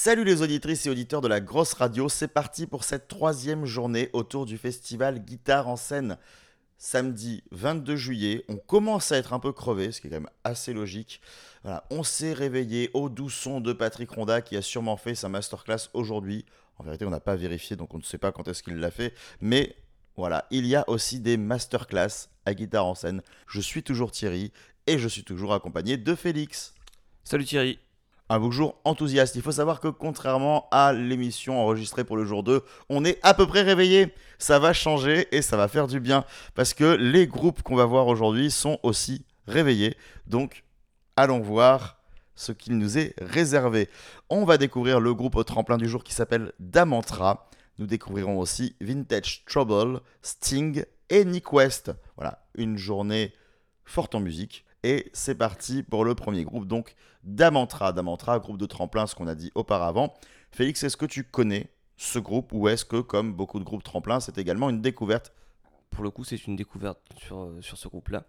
Salut les auditrices et auditeurs de la grosse radio, c'est parti pour cette troisième journée autour du festival Guitare en scène. Samedi 22 juillet, on commence à être un peu crevé, ce qui est quand même assez logique. On s'est réveillé au doux son de Patrick Ronda qui a sûrement fait sa masterclass aujourd'hui. En vérité, on n'a pas vérifié, donc on ne sait pas quand est-ce qu'il l'a fait. Mais voilà, il y a aussi des masterclass à guitare en scène. Je suis toujours Thierry et je suis toujours accompagné de Félix. Salut Thierry. Un bonjour enthousiaste. Il faut savoir que contrairement à l'émission enregistrée pour le jour 2, on est à peu près réveillé. Ça va changer et ça va faire du bien parce que les groupes qu'on va voir aujourd'hui sont aussi réveillés. Donc, allons voir ce qu'il nous est réservé. On va découvrir le groupe au tremplin du jour qui s'appelle Damantra. Nous découvrirons aussi Vintage Trouble, Sting et Nick West. Voilà, une journée forte en musique. Et c'est parti pour le premier groupe, donc Damantra. Damantra, groupe de tremplin, ce qu'on a dit auparavant. Félix, est-ce que tu connais ce groupe ou est-ce que, comme beaucoup de groupes tremplin, c'est également une découverte? Pour le coup, c'est une découverte sur, euh, sur ce groupe-là.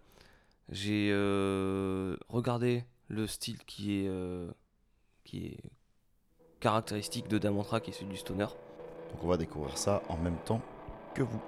J'ai euh, regardé le style qui est, euh, qui est caractéristique de Damantra, qui est celui du stoner. Donc on va découvrir ça en même temps que vous.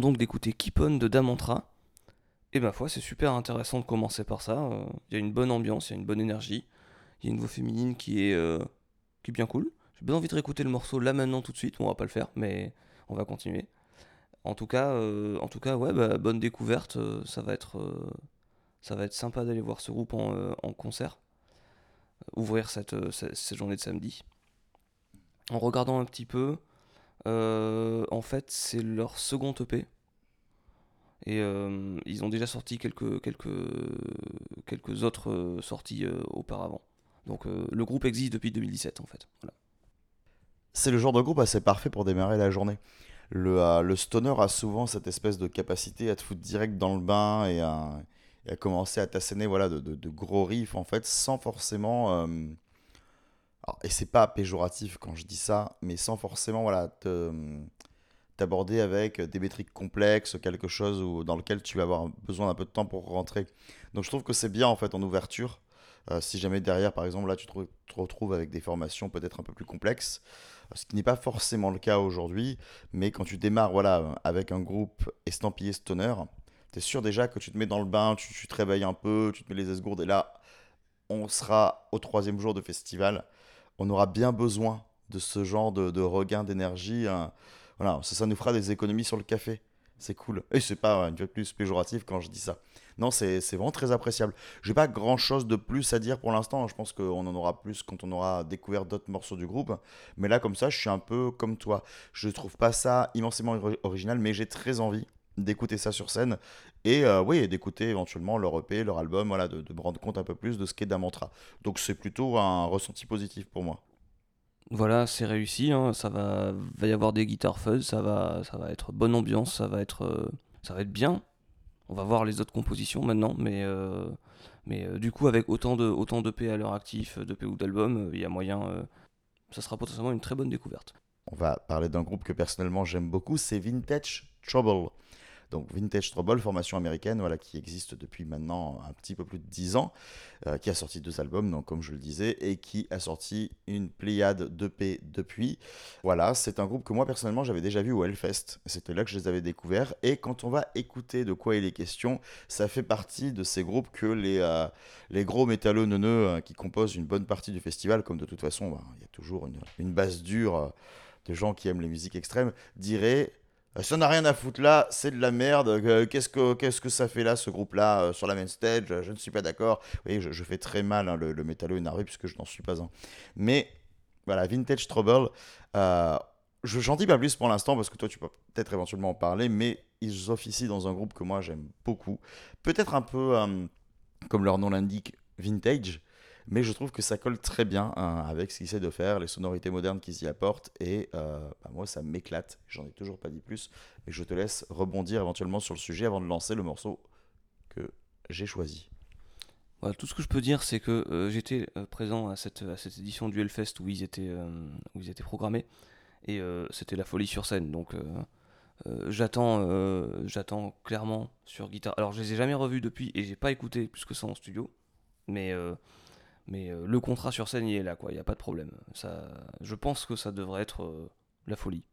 Donc d'écouter Keep On de Damantra. Et ma foi, c'est super intéressant de commencer par ça. Euh, Il y a une bonne ambiance, il y a une bonne énergie. Il y a une voix féminine qui est, euh, qui est bien cool. J'ai bien envie de réécouter le morceau là maintenant tout de suite. Bon, on va pas le faire, mais on va continuer. En tout cas, euh, en tout cas ouais, bah, bonne découverte. ça, va être, ça va être sympa d'aller voir ce groupe en, concert. Ouvrir cette, cette, journée de samedi. En regardant un petit peu, en fait, c'est leur second EP. Et euh, ils ont déjà sorti quelques, quelques, quelques autres euh, sorties euh, auparavant. Donc euh, le groupe existe depuis 2017 en fait. Voilà. C'est le genre de groupe assez parfait pour démarrer la journée. Le, euh, le stoner a souvent cette espèce de capacité à te foutre direct dans le bain et à, à commencer à t'asséner voilà, de, de- de gros riffs en fait sans forcément... euh, alors, et c'est pas péjoratif quand je dis ça, mais sans forcément voilà, t'aborder avec des métriques complexes, quelque chose où- dans lequel tu vas avoir besoin d'un peu de temps pour rentrer. Donc je trouve que c'est bien en fait en ouverture. Euh, si jamais derrière, par exemple, là tu te, re- te retrouves avec des formations peut-être un peu plus complexes, ce qui n'est pas forcément le cas aujourd'hui, mais quand tu démarres voilà, avec un groupe estampillé stoner, tu es sûr déjà que tu te mets dans le bain, tu, tu te réveilles un peu, tu te mets les esgourdes, et là, on sera au troisième jour de festival. On aura bien besoin de ce genre de, regain d'énergie. hein. Voilà, ça, nous fera des économies sur le café. C'est cool. Et c'est pas une fois plus péjoratif quand je dis ça. Non, c'est vraiment très appréciable. J'ai pas grand chose de plus à dire pour l'instant. Je pense qu'on en aura plus quand on aura découvert d'autres morceaux du groupe. Mais là, comme ça, je suis un peu comme toi. Je trouve pas ça immensément ori- original, mais j'ai très envie d'écouter ça sur scène et euh, oui, d'écouter éventuellement leur EP, leur album, voilà, de, de me rendre compte un peu plus de ce qu'est Damantra. Donc c'est plutôt un ressenti positif pour moi. Voilà, c'est réussi. hein, Ça va, va y avoir des guitares fuzz, ça va, ça va être bonne ambiance, ça va être, euh, ça va être bien. On va voir les autres compositions maintenant, mais, euh, mais du coup avec autant de, autant d'EP à leur actif, d'EP ou d'albums, euh, il y a moyen. ça sera potentiellement une très bonne découverte. On va parler d'un groupe que personnellement j'aime beaucoup, c'est Vintage Trouble. Donc Vintage Trouble, formation américaine, voilà, qui existe depuis maintenant un petit peu plus de 10 ans, euh, qui a sorti deux albums, donc comme je le disais, et qui a sorti une pléiade d'EP depuis. Voilà, c'est un groupe que moi personnellement j'avais déjà vu au Hellfest, c'était là que je les avais découverts, et quand on va écouter de quoi il est question, ça fait partie de ces groupes que les, euh, les gros métalleux neuneux euh, qui composent une bonne partie du festival, comme de toute façon, bah, il y a toujours une, base dure de gens qui aiment les musiques extrêmes, diraient ça n'a rien à foutre là, c'est de la merde. euh, Qu'est-ce que, qu'est-ce que ça fait là, ce groupe-là, euh, sur la main stage? Euh, Je ne suis pas d'accord. Vous voyez, je, fais très mal hein, le, le métalleux énervé puisque je n'en suis pas un. Mais voilà, Vintage Trouble, euh, je, j'en dis pas plus pour l'instant parce que toi, tu peux peut-être éventuellement en parler, mais ils officient dans un groupe que moi j'aime beaucoup. Peut-être un peu, euh, comme leur nom l'indique, vintage. Mais je trouve que ça colle très bien hein, avec ce qu'ils essaient de faire, les sonorités modernes qu'ils y apportent. Et euh, bah, moi, ça m'éclate. J'en ai toujours pas dit plus. Mais je te laisse rebondir éventuellement sur le sujet avant de lancer le morceau que j'ai choisi. Voilà, tout ce que je peux dire, c'est que euh, j'étais euh, présent à cette, édition du Hellfest où ils étaient, euh, programmés. Et c'était la folie sur scène. Donc j'attends, j'attends clairement sur guitare. Alors je les ai jamais revus depuis et j'ai pas écouté plus que ça en studio. Mais, mais euh, le contrat sur scène, il est là, quoi. Il n'y a pas de problème. Ça, je pense que ça devrait être euh, la folie.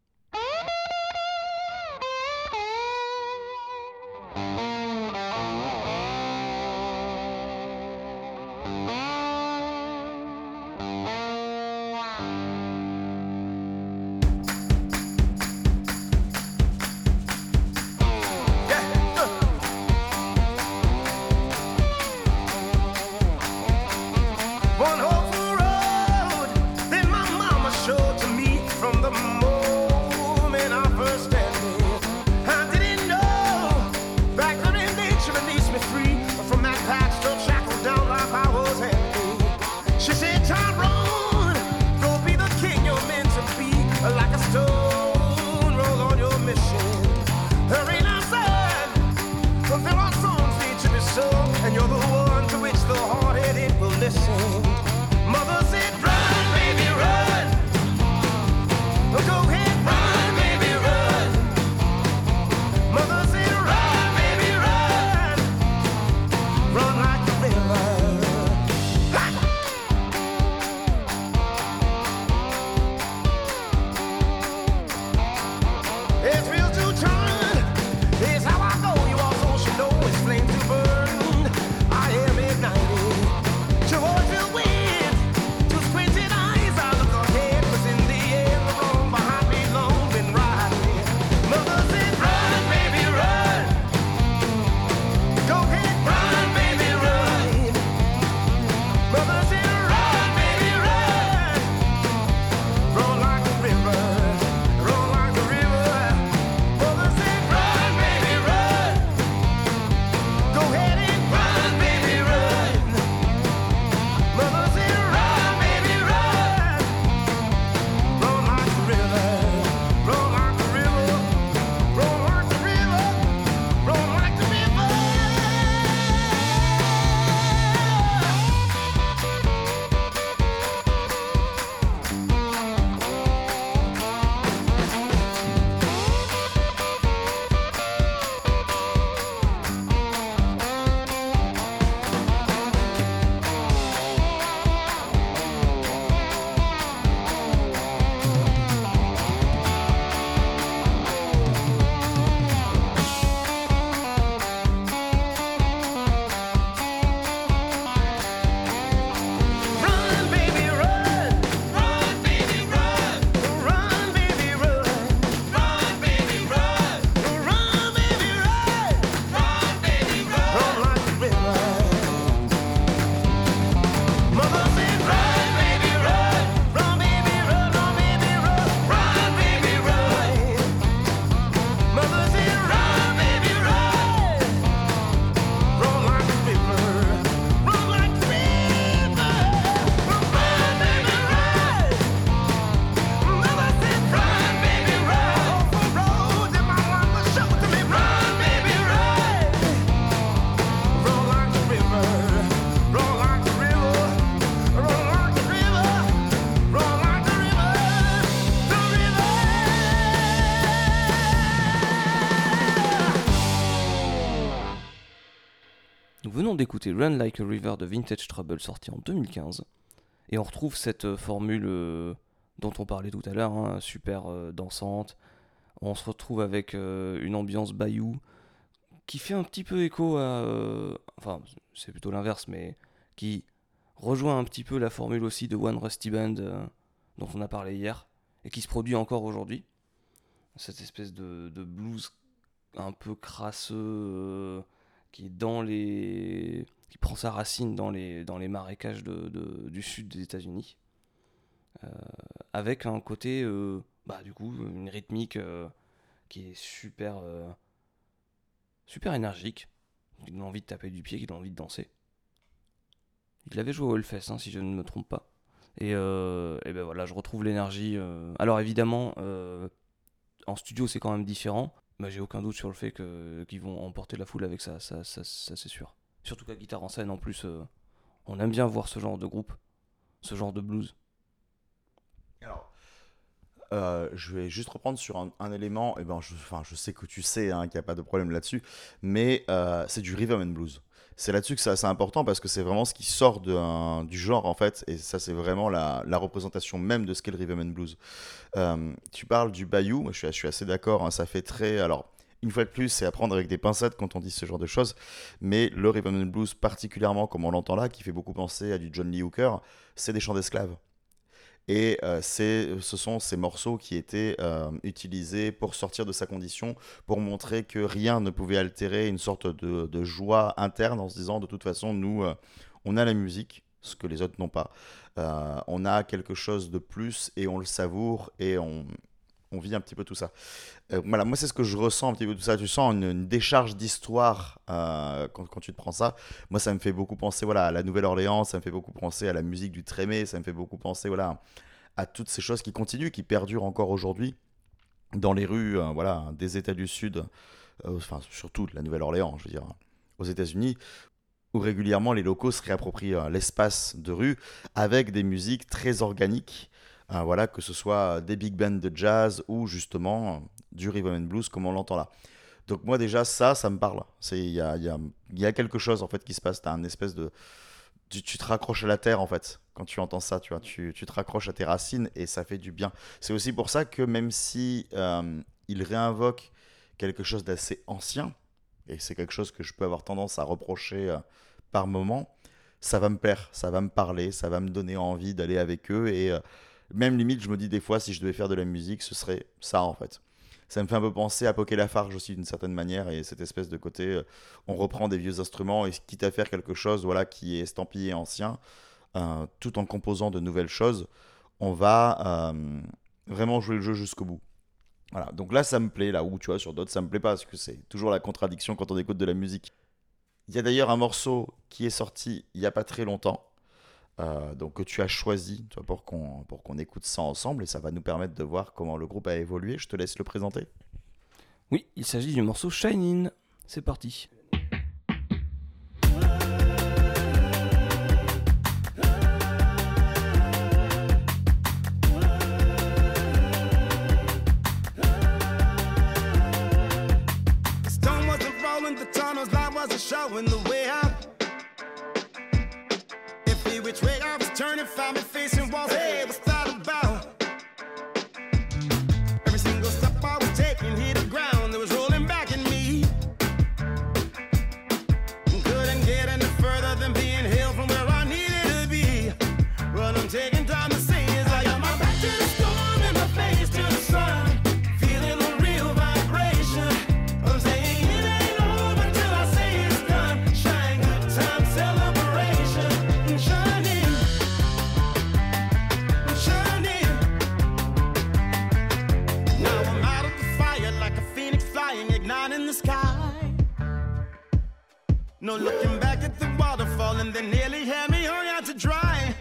Run Like a River de Vintage Trouble sorti en 2015. Et on retrouve cette euh, formule euh, dont on parlait tout à l'heure, hein, super euh, dansante. On se retrouve avec une ambiance bayou qui fait un petit peu écho à... enfin, c'est plutôt l'inverse, mais qui rejoint un petit peu la formule aussi de One Rusty Band dont on a parlé hier et qui se produit encore aujourd'hui. Cette espèce de, blues un peu crasseux qui est dans les qui prend sa racine dans les dans les marécages du sud des États-Unis Euh, avec un côté euh, bah du coup une rythmique euh, qui est super super énergique. Qui donne envie de taper du pied qui donne envie de danser. Il avait joué au Hellfest hein, si je ne me trompe pas. Et, ben voilà je retrouve l'énergie alors évidemment en studio c'est quand même différent. Bah, j'ai aucun doute sur le fait qu'ils vont emporter la foule avec ça, ça, ça, c'est sûr. Surtout qu'à guitare en scène, en plus, euh, on aime bien voir ce genre de groupe, ce genre de blues. Alors, euh, je vais juste reprendre sur un, élément. Et ben, je, je sais que tu sais hein, qu'il n'y a pas de problème là-dessus, mais euh, c'est du rhythm and blues. C'est là-dessus que c'est assez important parce que c'est vraiment ce qui sort de du genre en fait, et ça c'est vraiment la, représentation même de ce qu'est le rhythm and blues. Tu parles du bayou, moi je suis, je suis assez d'accord. hein, ça fait très, alors une fois de plus, c'est à prendre avec des pincettes quand on dit ce genre de choses, mais le rhythm and blues particulièrement comme on l'entend là, qui fait beaucoup penser à du John Lee Hooker, c'est des chants d'esclaves. Et euh, ce sont ces morceaux qui étaient euh, utilisés pour sortir de sa condition, pour montrer que rien ne pouvait altérer une sorte de, joie interne en se disant de toute façon, nous, euh, on a la musique, ce que les autres n'ont pas. On a quelque chose de plus et on le savoure et on, on vit un petit peu tout ça. Euh, voilà, moi c'est ce que je ressens un petit peu tout ça. Tu sens une, décharge d'histoire euh, quand, tu te prends ça. Moi ça me fait beaucoup penser voilà, à la Nouvelle-Orléans, ça me fait beaucoup penser à la musique du Trémé, ça me fait beaucoup penser voilà, à toutes ces choses qui continuent, qui perdurent encore aujourd'hui dans les rues euh, voilà, des États du Sud, enfin surtout de la Nouvelle-Orléans, je veux dire, aux États-Unis, où régulièrement les locaux se réapproprient l'espace de rue avec des musiques très organiques. Euh, voilà, que ce soit des big bands de jazz ou justement euh, du rhythm and blues comme on l'entend là. Donc moi déjà ça, ça me parle. Il y a, y a- y a quelque chose en fait qui se passe. T'as un espèce de tu, te raccroches à la terre en fait quand tu entends ça. Tu tu, tu te raccroches à tes racines et ça fait du bien. C'est aussi pour ça que même si euh, il réinvoque quelque chose d'assez ancien et c'est quelque chose que je peux avoir tendance à reprocher euh, par moment, ça va me plaire, ça va me parler, ça va me donner envie d'aller avec eux et même limite, je me dis des fois, si je devais faire de la musique, ce serait ça en fait. Ça me fait un peu penser à Poké Lafarge aussi d'une certaine manière et cette espèce de côté, euh, on reprend des vieux instruments et quitte à faire quelque chose voilà qui est estampillé ancien, euh, tout en composant de nouvelles choses, on va euh, vraiment jouer le jeu jusqu'au bout. Voilà, donc là ça me plaît, là où tu vois sur d'autres ça me plaît pas parce que c'est toujours la contradiction quand on écoute de la musique. Il y a d'ailleurs un morceau qui est sorti il y a pas très longtemps, euh, donc que tu as choisi pour qu'on pour qu'on écoute ça ensemble et ça va nous permettre de voir comment le groupe a évolué. Je te laisse le présenter. Oui, il s'agit du morceau Shining. C'est parti. Showing the way. Which I was turning, found me No looking back at the waterfall and they nearly had me hung out to dry.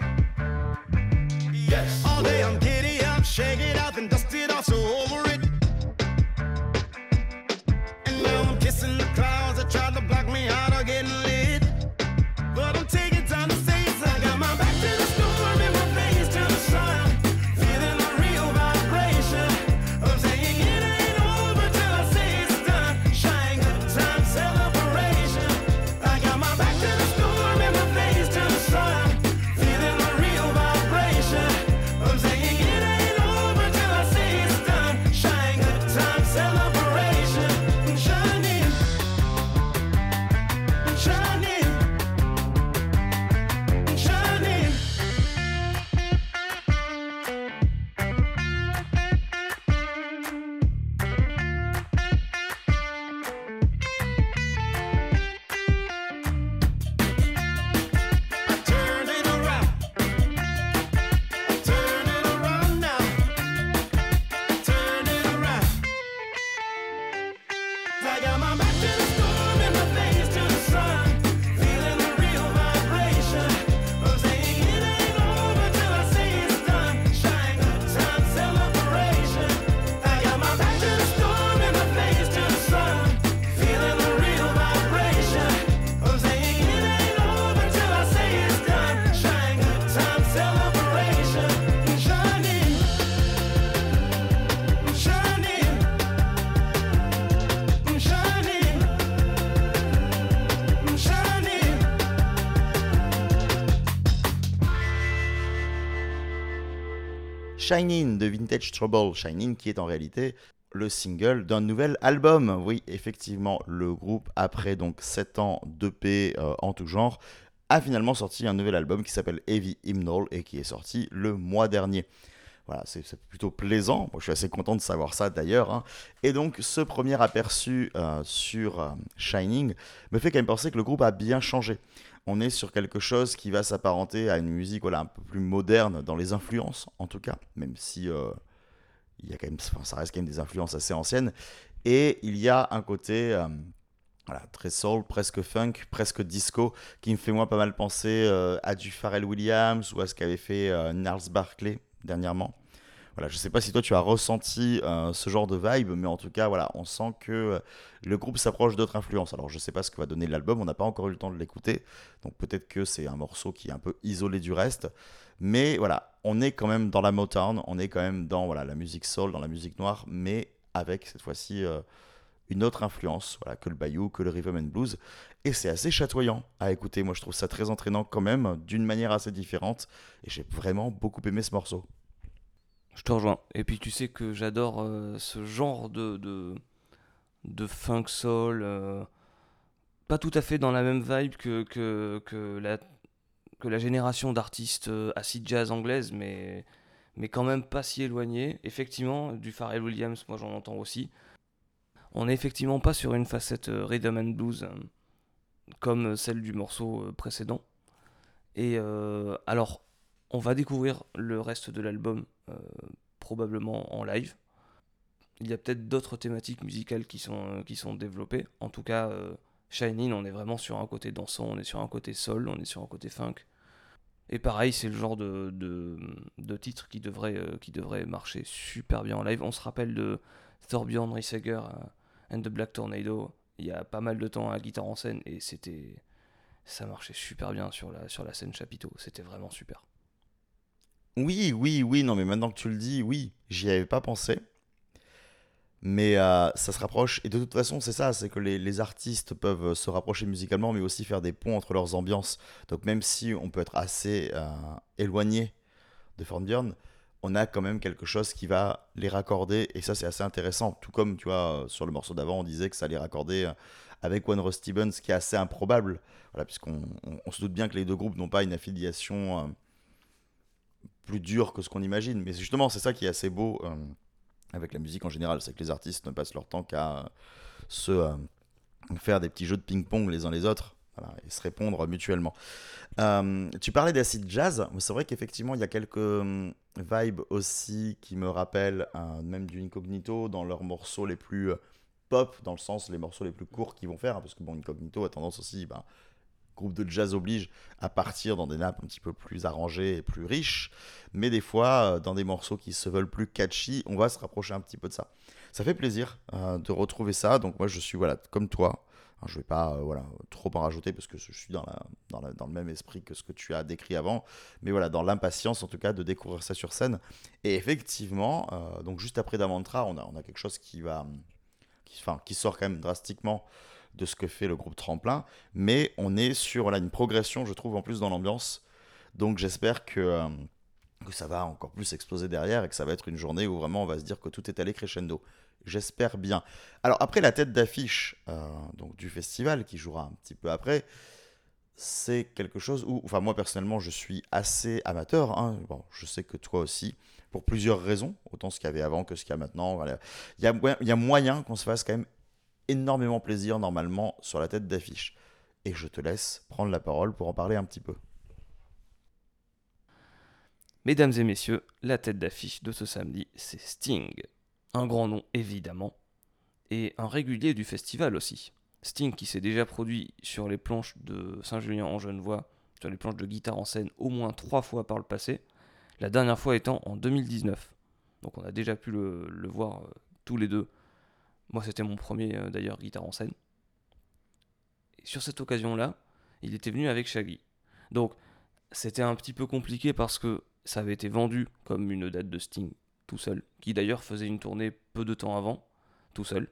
Yes. All day I'm giddy up, shake it out, then dust it off, so over it. And now I'm kissing the clouds that tried to block me out Shining de Vintage Trouble. Shining qui est en réalité le single d'un nouvel album. Oui, effectivement, le groupe, après donc 7 ans d'EP euh, en tout genre, a finalement sorti un nouvel album qui s'appelle Heavy Hymnal et qui est sorti le mois dernier. Voilà, c'est plutôt plaisant. Je suis assez content de savoir ça d'ailleurs. hein. Et donc, ce premier aperçu euh, sur euh, Shining me fait quand même penser que le groupe a bien changé. On est sur quelque chose qui va s'apparenter à une musique voilà, un peu plus moderne dans les influences, en tout cas, même si euh, il y a quand même, ça reste quand même des influences assez anciennes. Et il y a un côté euh, voilà, très soul, presque funk, presque disco, qui me fait moi pas mal penser euh, à du Pharrell Williams ou à ce qu'avait fait Gnarls Barkley dernièrement. Voilà, je sais pas si toi tu as ressenti euh, ce genre de vibe, mais en tout cas, voilà, on sent que euh, le groupe s'approche d'autres influences. Alors, je sais pas ce que va donner l'album, on n'a pas encore eu le temps de l'écouter, donc peut-être que c'est un morceau qui est un peu isolé du reste, mais voilà, on est quand même dans la Motown, on est quand même dans voilà la musique soul, dans la musique noire, mais avec cette fois-ci euh, une autre influence, voilà, que le bayou, que le rhythm and blues, et c'est assez chatoyant à écouter. Moi, je trouve ça très entraînant quand même, d'une manière assez différente, et j'ai vraiment beaucoup aimé ce morceau. Je te rejoins. Et puis tu sais que j'adore euh, ce genre de, de, de funk soul. euh, pas tout à fait dans la même vibe que, que, que, la, que la génération d'artistes euh, acid jazz anglaise, mais, mais quand même pas si éloigné. Effectivement, du Pharrell Williams, moi j'en entends aussi. On n'est effectivement pas sur une facette euh, rhythm and blues euh, comme celle du morceau précédent. Et alors, on va découvrir le reste de l'album probablement en live. Il y a peut-être d'autres thématiques musicales qui sont, euh, qui sont développées. En tout cas, euh, Shining, on est vraiment sur un côté dansant, on est sur un côté soul, on est sur un côté funk. Et pareil, c'est le genre de, de, de titre qui devrait, euh, qui devrait marcher super bien en live. On se rappelle de Thorbjorn Risager euh, and the Black Tornado il y a pas mal de temps à guitare en scène et c'était ça marchait super bien sur la, sur la scène chapiteau. C'était vraiment super. Oui, oui, oui, non, mais maintenant que tu le dis, oui, j'y avais pas pensé. Mais euh, ça se rapproche. Et de toute façon, c'est ça, c'est que les, artistes peuvent se rapprocher musicalement, mais aussi faire des ponts entre leurs ambiances. Donc même si on peut être assez euh, éloigné de Thornbjörn, on a quand même quelque chose qui va les raccorder. Et ça, c'est assez intéressant. Tout comme, tu vois, sur le morceau d'avant, on disait que ça les raccordait euh, avec One Ross Stevens, qui est assez improbable. Voilà, puisqu'on on- on se doute bien que les deux groupes n'ont pas une affiliation plus dure que ce qu'on imagine. Mais justement, c'est ça qui est assez beau euh, avec la musique en général, c'est que les artistes ne passent leur temps qu'à euh, se euh, faire des petits jeux de ping-pong les uns les autres. et se répondre mutuellement. Tu parlais d'acid jazz, c'est vrai qu'effectivement il y a quelques euh, vibes aussi qui me rappellent même du Incognito dans leurs morceaux les plus pop, dans le sens les morceaux les plus courts qu'ils vont faire, hein, parce que bon Incognito a tendance aussi, ben, groupe de jazz oblige, à partir dans des nappes un petit peu plus arrangées et plus riches, mais des fois, euh, dans des morceaux qui se veulent plus catchy, on va se rapprocher un petit peu de ça. Ça fait plaisir euh, de retrouver ça, donc moi je suis voilà comme toi. Hein, Je vais pas euh, voilà, trop en rajouter parce que je suis dans, la, dans, le même esprit que ce que tu as décrit avant, mais voilà, dans l'impatience en tout cas de découvrir ça sur scène. Et effectivement, donc juste après Damantra, on a, on a quelque chose qui va, qui sort quand même drastiquement de ce que fait le groupe Tremplin, mais on est sur voilà, une progression, je trouve, en plus dans l'ambiance. Donc j'espère que, euh, que ça va encore plus exploser derrière et que ça va être une journée où vraiment on va se dire que tout est allé crescendo. J'espère bien. Alors après la tête d'affiche euh, donc du festival qui jouera un petit peu après, c'est quelque chose où, enfin moi personnellement je suis assez amateur. hein. Bon, je sais que toi aussi, pour plusieurs raisons, autant ce qu'il y avait avant que ce qu'il y a maintenant. Il y a, il y a moyen qu'on se fasse quand même énormément plaisir normalement sur la tête d'affiche. Et je te laisse prendre la parole pour en parler un petit peu. Mesdames et messieurs, la tête d'affiche de ce samedi, c'est Sting. Un grand nom évidemment, et un régulier du festival aussi. Sting qui s'est déjà produit sur les planches de Saint-Julien en Genevois, sur les planches de guitare en scène au moins trois fois par le passé, la dernière fois étant en 2019. Donc on a déjà pu le, voir euh, tous les deux. Moi c'était mon premier euh, d'ailleurs guitare en scène. Sur cette occasion-là, il était venu avec Shaggy. Donc c'était un petit peu compliqué parce que ça avait été vendu comme une date de Sting tout seul, qui d'ailleurs faisait une tournée peu de temps avant, tout seul.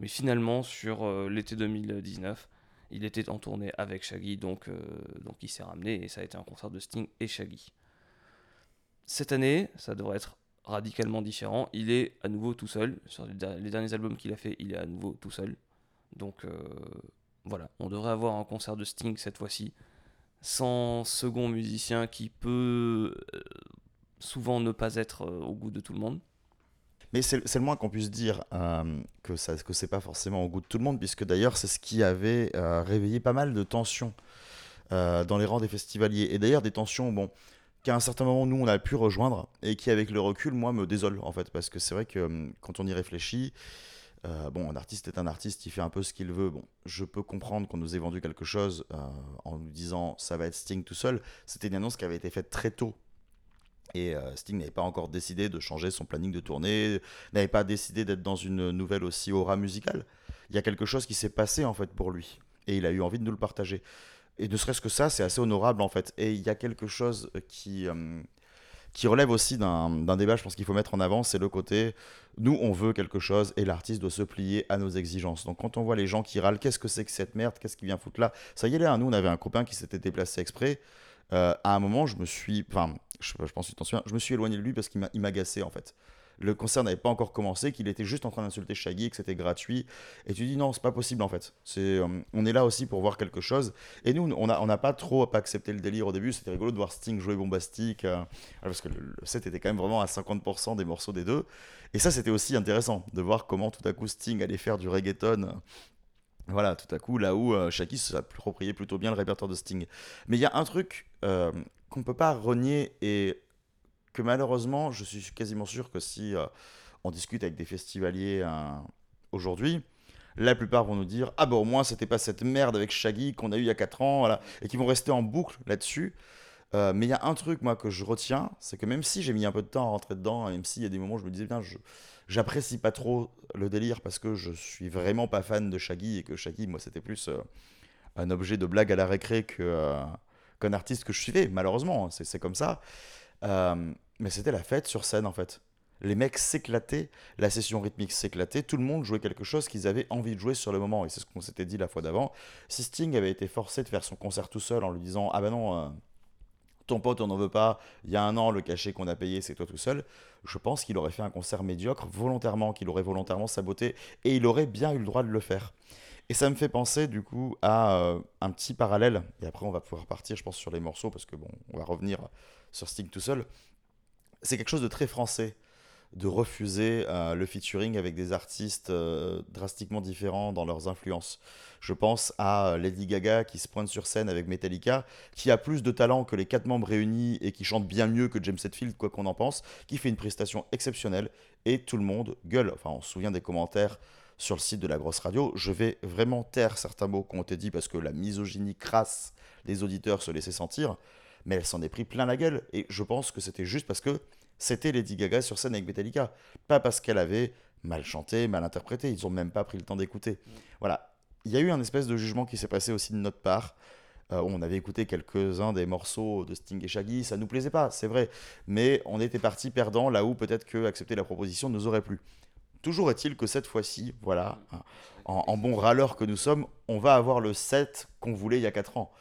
Mais finalement, sur euh, l'été 2019, il était en tournée avec Shaggy, donc, euh, donc il s'est ramené et ça a été un concert de Sting et Shaggy. cette année, ça devrait être radicalement différent. Il est à nouveau tout seul. Sur les, der- les derniers albums qu'il a fait, il est à nouveau tout seul. Donc euh, voilà, on devrait avoir un concert de Sting cette fois-ci, sans second musicien qui peut euh, souvent ne pas être euh, au goût de tout le monde. Mais c'est le moins qu'on puisse dire que ça que pas forcément au goût de tout le monde, puisque d'ailleurs c'est ce qui avait réveillé pas mal de tensions dans les rangs des festivaliers. Et d'ailleurs des tensions, bon, qu'à un certain moment nous on a pu rejoindre et qui avec le recul, moi, me désole en fait, parce que c'est vrai que hum, quand on y réfléchit, euh, bon, un artiste est un artiste, il fait un peu ce qu'il veut. Bon, je peux comprendre qu'on nous ait vendu quelque chose euh, en nous disant ça va être Sting tout seul. C'était une annonce qui avait été faite très tôt. Et euh, Sting n'avait pas encore décidé de changer son planning de tournée, n'avait pas décidé d'être dans une nouvelle aussi aura musicale. Il y a quelque chose qui s'est passé en fait pour lui. Et il a eu envie de nous le partager. Et ne serait-ce que ça, c'est assez honorable en fait. Et il y a quelque chose qui, euh, qui relève aussi d'un débat, je pense qu'il faut mettre en avant, c'est le côté, nous on veut quelque chose et l'artiste doit se plier à nos exigences. Donc quand on voit les gens qui râlent, qu'est-ce que c'est que cette merde, qu'est-ce qui vient foutre là? Ça y est là, nous on avait un copain qui s'était déplacé exprès. Euh, à un moment, je me suis, enfin, je, pense que tu t'en souviens, je me suis éloigné de lui parce qu'il m'a- il m'agaçait en fait. Le concert n'avait pas encore commencé, qu'il était juste en train d'insulter Shaggy, que c'était gratuit. Et tu dis non, c'est pas possible en fait. C'est, euh, on est là aussi pour voir quelque chose. Et nous, on n'a pas trop pas accepté le délire au début. C'était rigolo de voir Sting jouer bombastique, euh, parce que le, set était quand même vraiment à 50% des morceaux des deux. Et ça, c'était aussi intéressant de voir comment tout à coup Sting allait faire du reggaeton. Voilà, tout à coup, là où euh, Shaggy s'appropriait plutôt bien le répertoire de Sting. Mais il y a un truc euh, qu'on ne peut pas renier et que malheureusement, je suis quasiment sûr que si euh, on discute avec des festivaliers euh, aujourd'hui, la plupart vont nous dire Ah bah au moins c'était pas cette merde avec Shaggy qu'on a eu il y a 4 ans, voilà, et qui vont rester en boucle là-dessus. Euh, mais il y a un truc, moi, que je retiens, c'est que même si j'ai mis un peu de temps à rentrer dedans, même s'il y a des moments où je me disais, bien, j'apprécie pas trop le délire parce que je suis vraiment pas fan de Shaggy et que Shaggy, moi, c'était plus un objet de blague à la récré qu'un artiste que je suivais, malheureusement, hein, c'est comme ça. Mais c'était la fête sur scène, en fait. Les mecs s'éclataient, la session rythmique s'éclatait, tout le monde jouait quelque chose qu'ils avaient envie de jouer sur le moment. Et c'est ce qu'on s'était dit la fois d'avant. Si Sting avait été forcé de faire son concert tout seul en lui disant Ah ben non, euh, ton pote on n'en veut pas, il y a un an le cachet qu'on a payé c'est toi tout seul, je pense qu'il aurait fait un concert médiocre volontairement, qu'il aurait volontairement saboté et il aurait bien eu le droit de le faire. Et ça me fait penser du coup à euh, un petit parallèle, et après on va pouvoir partir je pense sur les morceaux parce que bon, on va revenir sur Sting tout seul. C'est quelque chose de très français de refuser euh, le featuring avec des artistes euh, drastiquement différents dans leurs influences. Je pense à euh, Lady Gaga qui se pointe sur scène avec Metallica, qui a plus de talent que les quatre membres réunis et qui chante bien mieux que James Hetfield, quoi qu'on en pense, qui fait une prestation exceptionnelle et tout le monde gueule. Enfin, on se souvient des commentaires sur le site de la grosse radio. Je vais vraiment taire certains mots qui ont été dits parce que la misogynie crasse des auditeurs se laissait sentir, mais elle s'en est pris plein la gueule et je pense que c'était juste parce que c'était Lady Gaga sur scène avec Metallica, pas parce qu'elle avait mal chanté, mal interprété. Ils ont même pas pris le temps d'écouter. Voilà, il y a eu un espèce de jugement qui s'est passé aussi de notre part. Euh, on avait écouté quelques-uns des morceaux de Sting et Shaggy, ça nous plaisait pas, c'est vrai, mais on était parti perdant là où peut-être que accepter la proposition nous aurait plu. Toujours est-il que cette fois-ci, voilà, en, en bon râleur que nous sommes, on va avoir le set qu'on voulait il y a 4 ans.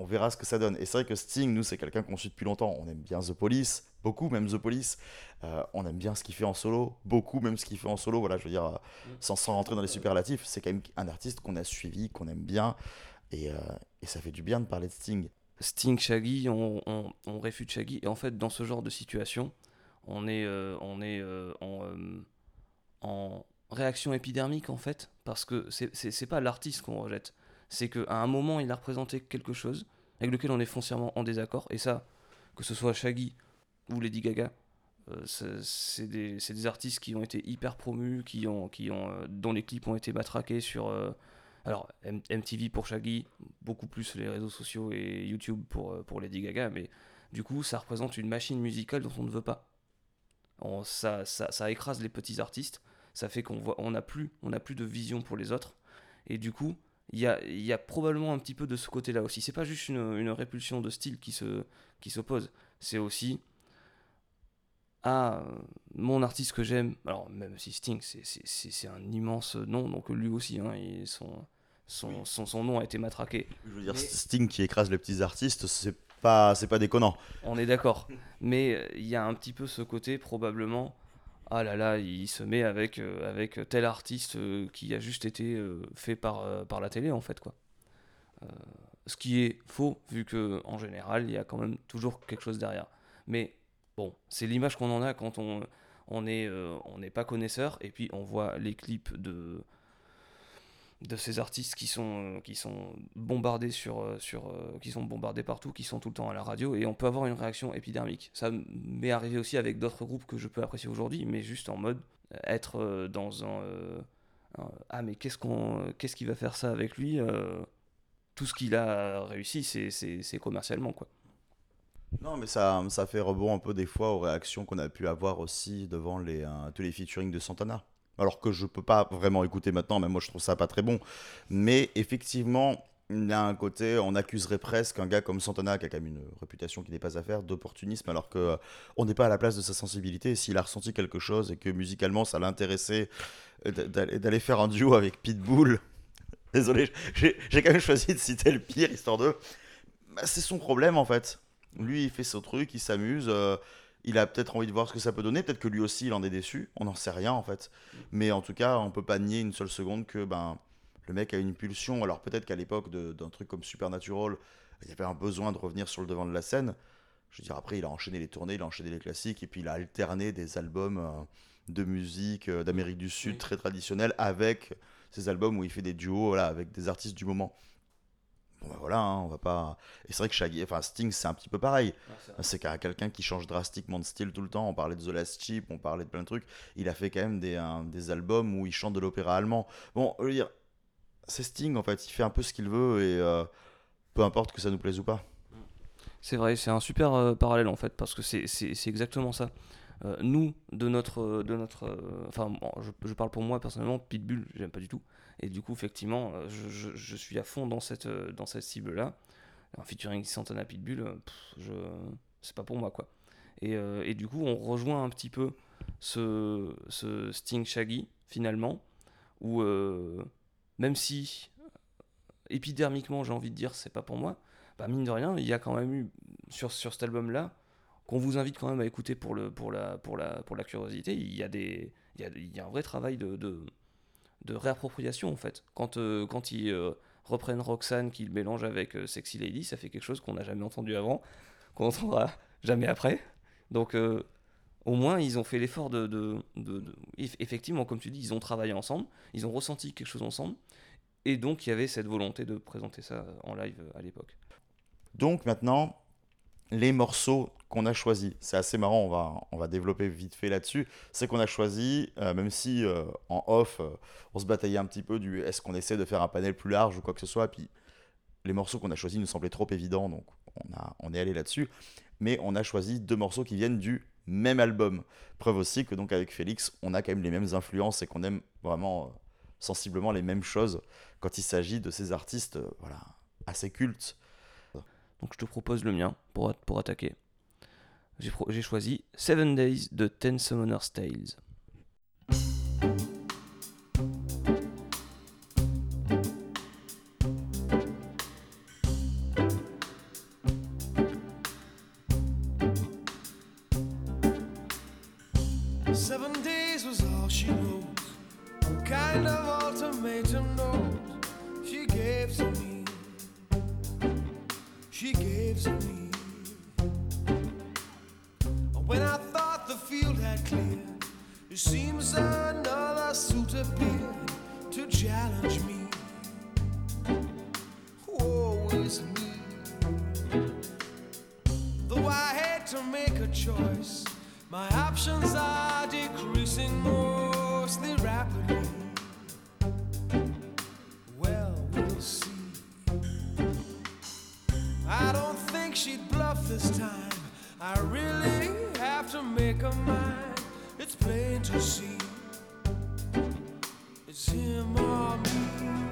On verra ce que ça donne. Et c'est vrai que Sting, nous, c'est quelqu'un qu'on suit depuis longtemps. On aime bien The Police, beaucoup même The Police. Euh, on aime bien ce qu'il fait en solo, beaucoup même ce qu'il fait en solo. Voilà, je veux dire, euh, sans, sans rentrer dans les superlatifs, c'est quand même un artiste qu'on a suivi, qu'on aime bien. Et, euh, ça fait du bien de parler de Sting. Sting, Shaggy, on, on, réfute Shaggy. Et en fait, dans ce genre de situation, on est, on est en, en réaction épidermique, en fait, parce que c'est pas l'artiste qu'on rejette. C'est qu'à un moment, il a représenté quelque chose avec lequel on est foncièrement en désaccord. Et ça, que ce soit Shaggy ou Lady Gaga, euh, c'est- des, des artistes qui ont été hyper promus, qui ont, qui ont, euh, dont les clips ont été matraqués sur... euh, alors, MTV pour Shaggy, beaucoup plus les réseaux sociaux et YouTube pour, pour Lady Gaga, mais du coup, ça représente une machine musicale dont on ne veut pas. Ça, ça, ça écrase les petits artistes, ça fait qu'on n'a plus, plus de vision pour les autres, et du coup, il y a, il y a probablement un petit peu de ce côté-là aussi. C'est pas juste une, une répulsion de style qui se, qui s'oppose, c'est aussi à euh, mon artiste que j'aime. Alors même si Sting, c'est, c'est, c'est, c'est un immense nom, donc lui aussi, hein, son, son, son, son nom a été matraqué. Je veux dire, Mais- Sting qui écrase les petits artistes, c'est Pas, c'est pas déconnant. On est d'accord. Mais euh, il y a un petit peu ce côté, probablement. Ah là là, il se met avec, euh, avec tel artiste euh, qui a juste été euh, fait par, la télé, en fait, quoi. Ce qui est faux, vu que en général, il y a quand même toujours quelque chose derrière. Mais bon, c'est l'image qu'on en a quand on on on n'est pas connaisseur, et puis on voit les clips de de ces artistes qui sont, euh, qui sont bombardés sur, euh, sur euh, qui sont bombardés partout, qui sont tout le temps à la radio, et on peut avoir une réaction épidermique. Ça m'est arrivé aussi avec d'autres groupes que je peux apprécier aujourd'hui, mais juste en mode être dans un, ah mais qu'est-ce qu'on qu'est-ce qui va faire ça avec lui Tout ce qu'il a réussi, c'est- commercialement quoi. Non, mais ça, ça fait rebond un peu des fois aux réactions qu'on a pu avoir aussi devant les, tous les featuring de Santana. Alors que je peux pas vraiment écouter maintenant, mais moi je trouve ça pas très bon. Mais effectivement, il y a un côté, on accuserait presque un gars comme Santana, qui a quand même une réputation qui n'est pas à faire, d'opportunisme, alors que euh, on n'est pas à la place de sa sensibilité. S'il a ressenti quelque chose et que musicalement ça l'intéressait euh, d'a- d'aller faire un duo avec Pitbull, désolé, j'ai j'ai quand même choisi de citer le pire, histoire de. Bah, c'est son problème en fait. Lui, il fait son truc, il s'amuse. euh, il a peut-être envie de voir ce que ça peut donner. Peut-être que lui aussi, il en est déçu. On n'en sait rien en fait. Mais en tout cas, on peut pas nier une seule seconde que ben le mec a une pulsion. Alors peut-être qu'à l'époque d'un truc comme Supernatural, il y avait un besoin de revenir sur le devant de la scène. Je veux dire, après, il a enchaîné les tournées, il a enchaîné les classiques, et puis il a alterné des albums euh, de musique euh, d'Amérique du Sud Oui. très traditionnels avec ces albums où il fait des duos voilà, avec des artistes du moment. Bon, ben voilà, hein, on va pas. Et c'est vrai que Shaggy, enfin Sting, c'est un petit peu pareil. C'est qu'à quelqu'un qui change drastiquement de style tout le temps. On parlait de The Last Chip, on parlait de plein de trucs. Il a fait quand même des, un- des albums où il chante de l'opéra allemand. Bon, je veux dire, c'est Sting en fait. Il fait un peu ce qu'il veut et euh, peu importe que ça nous plaise ou pas. C'est vrai, c'est un super euh, parallèle en fait, parce que c'est- c'est c'est exactement ça. Euh, nous, de notre. De notre euh, enfin, bon, je, je parle pour moi personnellement, Pitbull, j'aime pas du tout. Et du coup, effectivement, euh, je, je- suis à fond dans cette, euh, dans cette cible-là. Un featuring Santana Pitbull, euh, je, c'est pas pour moi quoi. Et, et du coup, on rejoint un petit peu ce, ce Sting Shaggy finalement, où même si épidermiquement, j'ai envie de dire, c'est pas pour moi, bah mine de rien, il y a quand même eu sur, sur cet album-là, qu'on vous invite quand même à écouter pour, le, pour, la, pour, la, pour la curiosité, il y a, des, il y a, il y a un vrai travail de, de réappropriation en fait. Quand, euh, quand ils euh, reprennent Roxanne, qu'ils mélangent avec euh, Sexy Lady, ça fait quelque chose qu'on n'a jamais entendu avant, qu'on n'entendra jamais après. Donc au moins ils ont fait l'effort de, de, de- de- eff- Effectivement, comme tu dis, ils ont travaillé ensemble, ils ont ressenti quelque chose ensemble, et donc il y avait cette volonté de présenter ça en live à l'époque. Donc maintenant, les morceaux qu'on a choisis, c'est assez marrant, on va, on va développer vite fait là-dessus, c'est qu'on a choisi, euh, même si euh, en off, euh, on se bataillait un petit peu du est-ce qu'on essaie de faire un panel plus large ou quoi que ce soit, puis les morceaux qu'on a choisis nous semblaient trop évidents, donc on, a, on est allé là-dessus, mais on a choisi deux morceaux qui viennent du même album. Preuve aussi que donc avec Félix, on a quand même les mêmes influences et qu'on aime vraiment sensiblement les mêmes choses quand il s'agit de ces artistes voilà, assez cultes. Donc je te propose le mien pour, attaquer. J'ai choisi Seven Days de Ten Summoner's Tales. To make a mind. It's plain to see. It's him or me.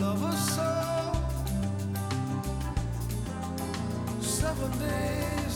Love her so. Seven days,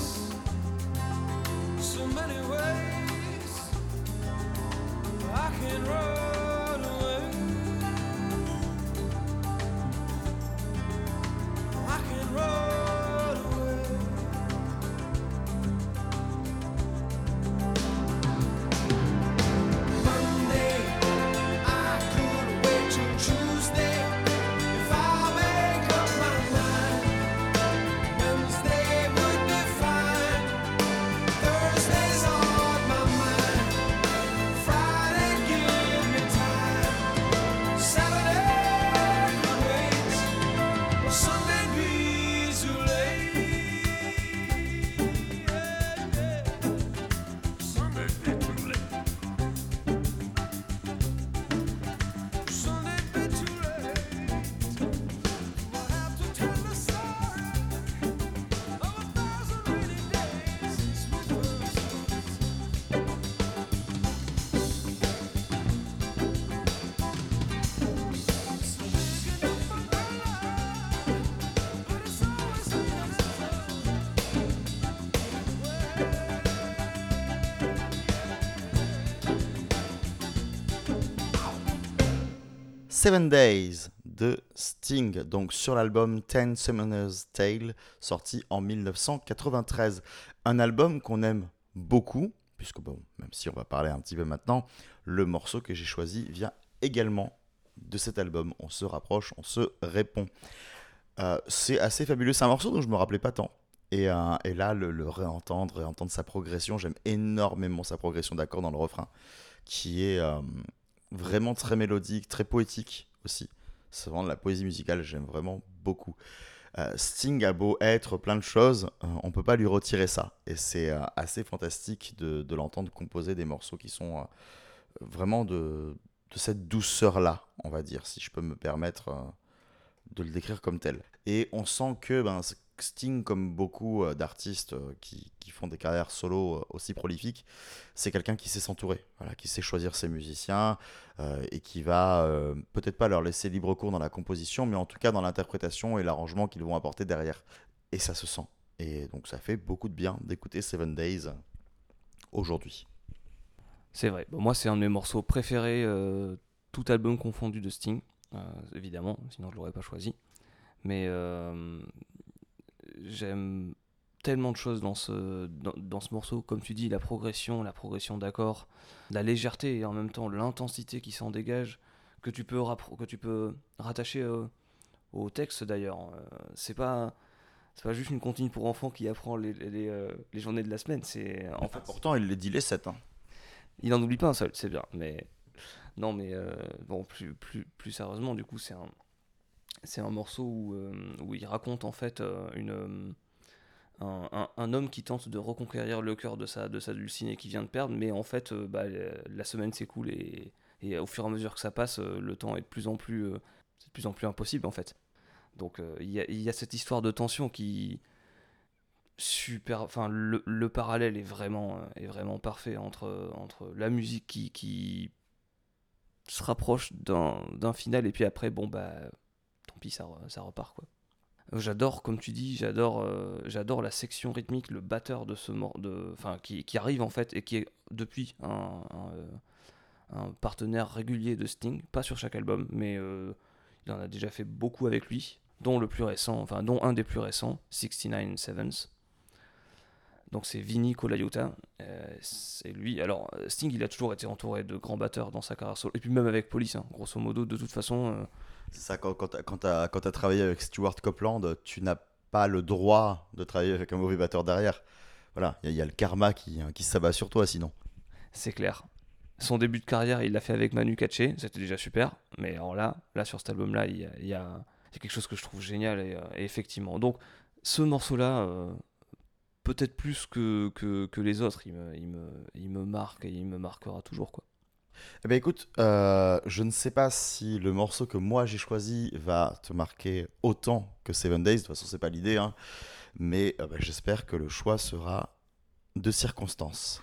Seven Days de Sting, donc sur l'album Ten Summoner's Tale, sorti en 1993. Un album qu'on aime beaucoup, puisque bon, même si on va parler un petit peu maintenant, le morceau que j'ai choisi vient également de cet album. On se rapproche, on se répond. Euh, c'est assez fabuleux, c'est un morceau dont je me rappelais pas tant. Et, euh, là, le, réentendre, réentendre sa progression, j'aime énormément sa progression d'accords dans le refrain, qui est euh, vraiment très mélodique, très poétique aussi. C'est vraiment de la poésie musicale, j'aime vraiment beaucoup. Euh, Sting a beau être plein de choses, euh, on peut pas lui retirer ça. Et c'est euh, assez fantastique de, l'entendre composer des morceaux qui sont euh, vraiment de, de cette douceur-là, on va dire, si je peux me permettre de le décrire comme tel. Et on sent que ben, Sting, comme beaucoup euh, d'artistes euh, qui, font des carrières solo euh, aussi prolifiques, c'est quelqu'un qui sait s'entourer, qui sait choisir ses musiciens et qui va peut-être pas leur laisser libre cours dans la composition, mais en tout cas dans l'interprétation et l'arrangement qu'ils vont apporter derrière. Et ça se sent. Et donc ça fait beaucoup de bien d'écouter Seven Days aujourd'hui. C'est vrai. Moi, c'est un de mes morceaux préférés, tout album confondu de Sting, évidemment, sinon je l'aurais pas choisi. Mais j'aime tellement de choses dans ce, dans, dans ce morceau, comme tu dis, la progression, la progression d'accords, la légèreté et en même temps l'intensité qui s'en dégage, que tu peux, que tu peux rattacher euh, au texte d'ailleurs. Euh, c'est pas. C'est pas juste une comptine pour enfants qui apprend les, les, euh, les journées de la semaine. C'est en fait, Pourtant, il les dit les 7. Hein. il en oublie pas un seul, c'est bien. Mais non, mais euh, bon, plus, plus, plus sérieusement, du coup, c'est un, c'est un morceau où, euh, où il raconte en fait euh, une, euh, un, un- homme qui tente de reconquérir le cœur de sa, de sa dulcinée qui vient de perdre, mais en fait, bah, la semaine s'écoule et, et au fur et à mesure que ça passe, le temps est de plus en plus. de plus en plus impossible en fait. Donc il y, y a cette histoire de tension qui super enfin le, le parallèle est vraiment est vraiment parfait entre entre la musique qui, qui se rapproche d'un final et puis après bon bah tant pis ça, re- ça repart quoi. Euh, J'adore, comme tu dis, j'adore, euh, j'adore la section rythmique, le batteur de ce de, enfin qui, arrive en fait et qui est depuis euh, un partenaire régulier de Sting, pas sur chaque album, mais il en a déjà fait beaucoup avec lui, dont le plus récent, enfin dont un des plus récents, 69 Sevens. Donc c'est Vinny Colaiuta, c'est lui. Alors Sting, il a toujours été entouré de grands batteurs dans sa carrière solo, et puis même avec Police, hein, grosso modo, de toute façon. C'est ça, quand, quand quand quand t'as travaillé avec Stuart Copeland, tu n'as pas le droit de travailler avec un mauvais batteur derrière. Voilà, il y, a- le karma qui, qui s'abat sur toi sinon. C'est clair. Son début de carrière, il l'a fait avec Manu Katché, c'était déjà super. Mais alors là, là sur cet album-là, il y a, quelque chose que je trouve génial et, euh, effectivement. Donc, ce morceau-là, euh, peut-être plus que, que, les autres, il, me, il me marque et il me marquera toujours. Quoi. Eh ben écoute, euh, je ne sais pas si le morceau que moi j'ai choisi va te marquer autant que Seven Days. De toute façon, c'est pas l'idée, hein. mais euh, bah, j'espère que le choix sera de circonstance.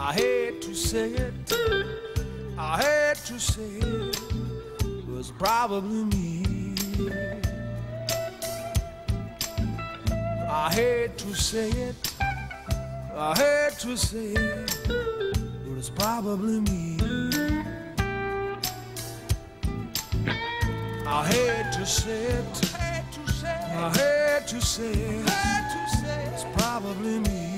I hate to say it, I hate to say it, it's probably me. I hate to say it, I hate to say it, but probably me. I hate to say it, I hate to say it, it's probably me.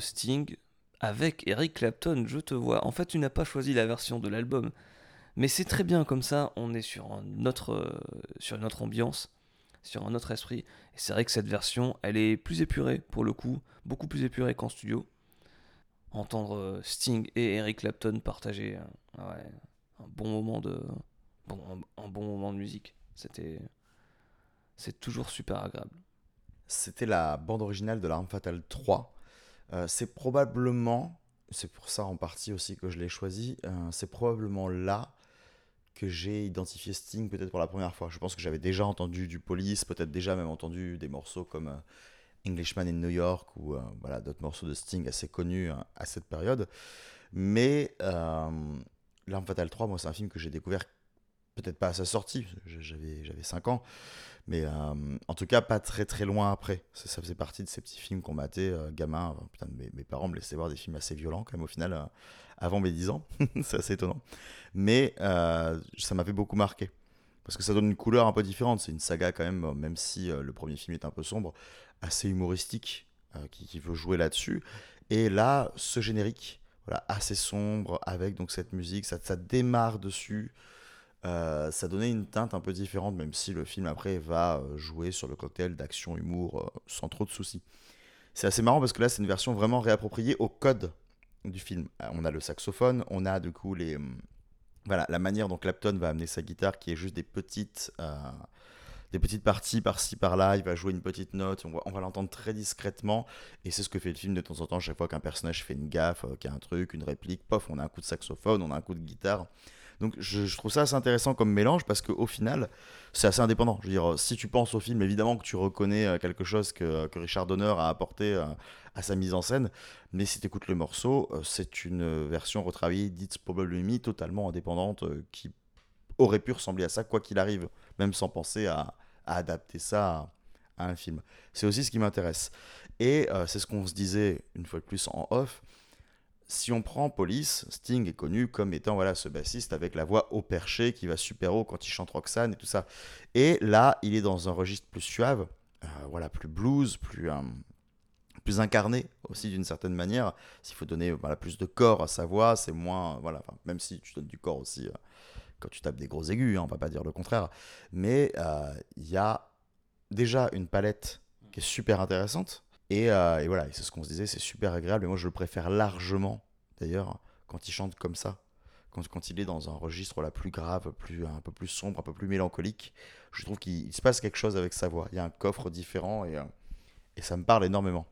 Sting avec Eric Clapton, je te vois. En fait, tu n'as pas choisi la version de l'album, mais c'est très bien comme ça, on est sur un autre, euh, sur une autre ambiance, sur un autre esprit. Et c'est vrai que cette version, elle est plus épurée pour le coup, beaucoup plus épurée qu'en studio. Entendre euh, Sting et Eric Clapton partager un, ouais, un bon moment de, bon, un, un bon moment de musique, c'était, c'est toujours super agréable. C'était la bande originale de l'Arme Fatale 3. Euh, c'est probablement, c'est pour ça en partie aussi que je l'ai choisi, euh, c'est probablement là que j'ai identifié Sting peut-être pour la première fois. Je pense que j'avais déjà entendu du Police, peut-être déjà même entendu des morceaux comme euh, Englishman in New York ou voilà, d'autres morceaux de Sting assez connus hein, à cette période. Mais L'Arme Fatale 3, moi c'est un film que j'ai découvert peut-être pas à sa sortie, j'avais j'avais 5 ans, mais euh, en tout cas pas très très loin après. Ça, ça faisait partie de ces petits films qu'on matait, euh, gamin. Putain, mes, parents me laissaient voir des films assez violents quand même au final, euh, avant mes 10 ans. c'est assez étonnant. Mais euh, ça m'avait beaucoup marqué. Parce que ça donne une couleur un peu différente. C'est une saga quand même, même si le premier film est un peu sombre, assez humoristique, qui, qui veut jouer là-dessus. Et là, ce générique, voilà, assez sombre, avec donc cette musique, ça, ça démarre dessus. Euh, ça donnait une teinte un peu différente, même si le film après va euh, jouer sur le cocktail d'action, humour, euh, sans trop de soucis. C'est assez marrant parce que là, c'est une version vraiment réappropriée au code du film. On a le saxophone, on a du coup les, hum, voilà, la manière dont Clapton va amener sa guitare, qui est juste des petites, des petites parties par-ci par-là. Il va jouer une petite note, on va, on va l'entendre très discrètement, et c'est ce que fait le film de temps en temps. Chaque fois qu'un personnage fait une gaffe, qu'il y a un truc, une réplique, pof, on a un coup de saxophone, on a un coup de guitare. Donc je, trouve ça assez intéressant comme mélange parce qu'au final, c'est assez indépendant. Je veux dire, si tu penses au film, évidemment que tu reconnais euh, quelque chose que, Richard Donner a apporté euh, à sa mise en scène, mais si tu écoutes le morceau, euh, c'est une version retravaillée d'It's Probably Me totalement indépendante qui aurait pu ressembler à ça quoi qu'il arrive, même sans penser à, adapter ça à, un film. C'est aussi ce qui m'intéresse. Et c'est ce qu'on se disait une fois de plus en off. Si on prend Police, Sting est connu comme étant voilà ce bassiste avec la voix haut perché qui va super haut quand il chante Roxanne et tout ça. Et là, il est dans un registre plus suave, euh, voilà plus blues, plus euh, plus incarné aussi d'une certaine manière. S'il faut donner voilà, plus de corps à sa voix, c'est moins voilà. même si tu donnes du corps aussi euh, quand tu tapes des gros aigus, hein, on va pas dire le contraire. Mais il y a déjà une palette qui est super intéressante. Et, euh, et voilà, c'est ce qu'on se disait, c'est super agréable. Et moi, je le préfère largement, d'ailleurs, quand il chante comme ça. Quand, il est dans un registre la plus grave, plus, un peu plus sombre, un peu plus mélancolique. Je trouve qu'il il se passe quelque chose avec sa voix. Il y a un coffre différent et, euh, ça me parle énormément.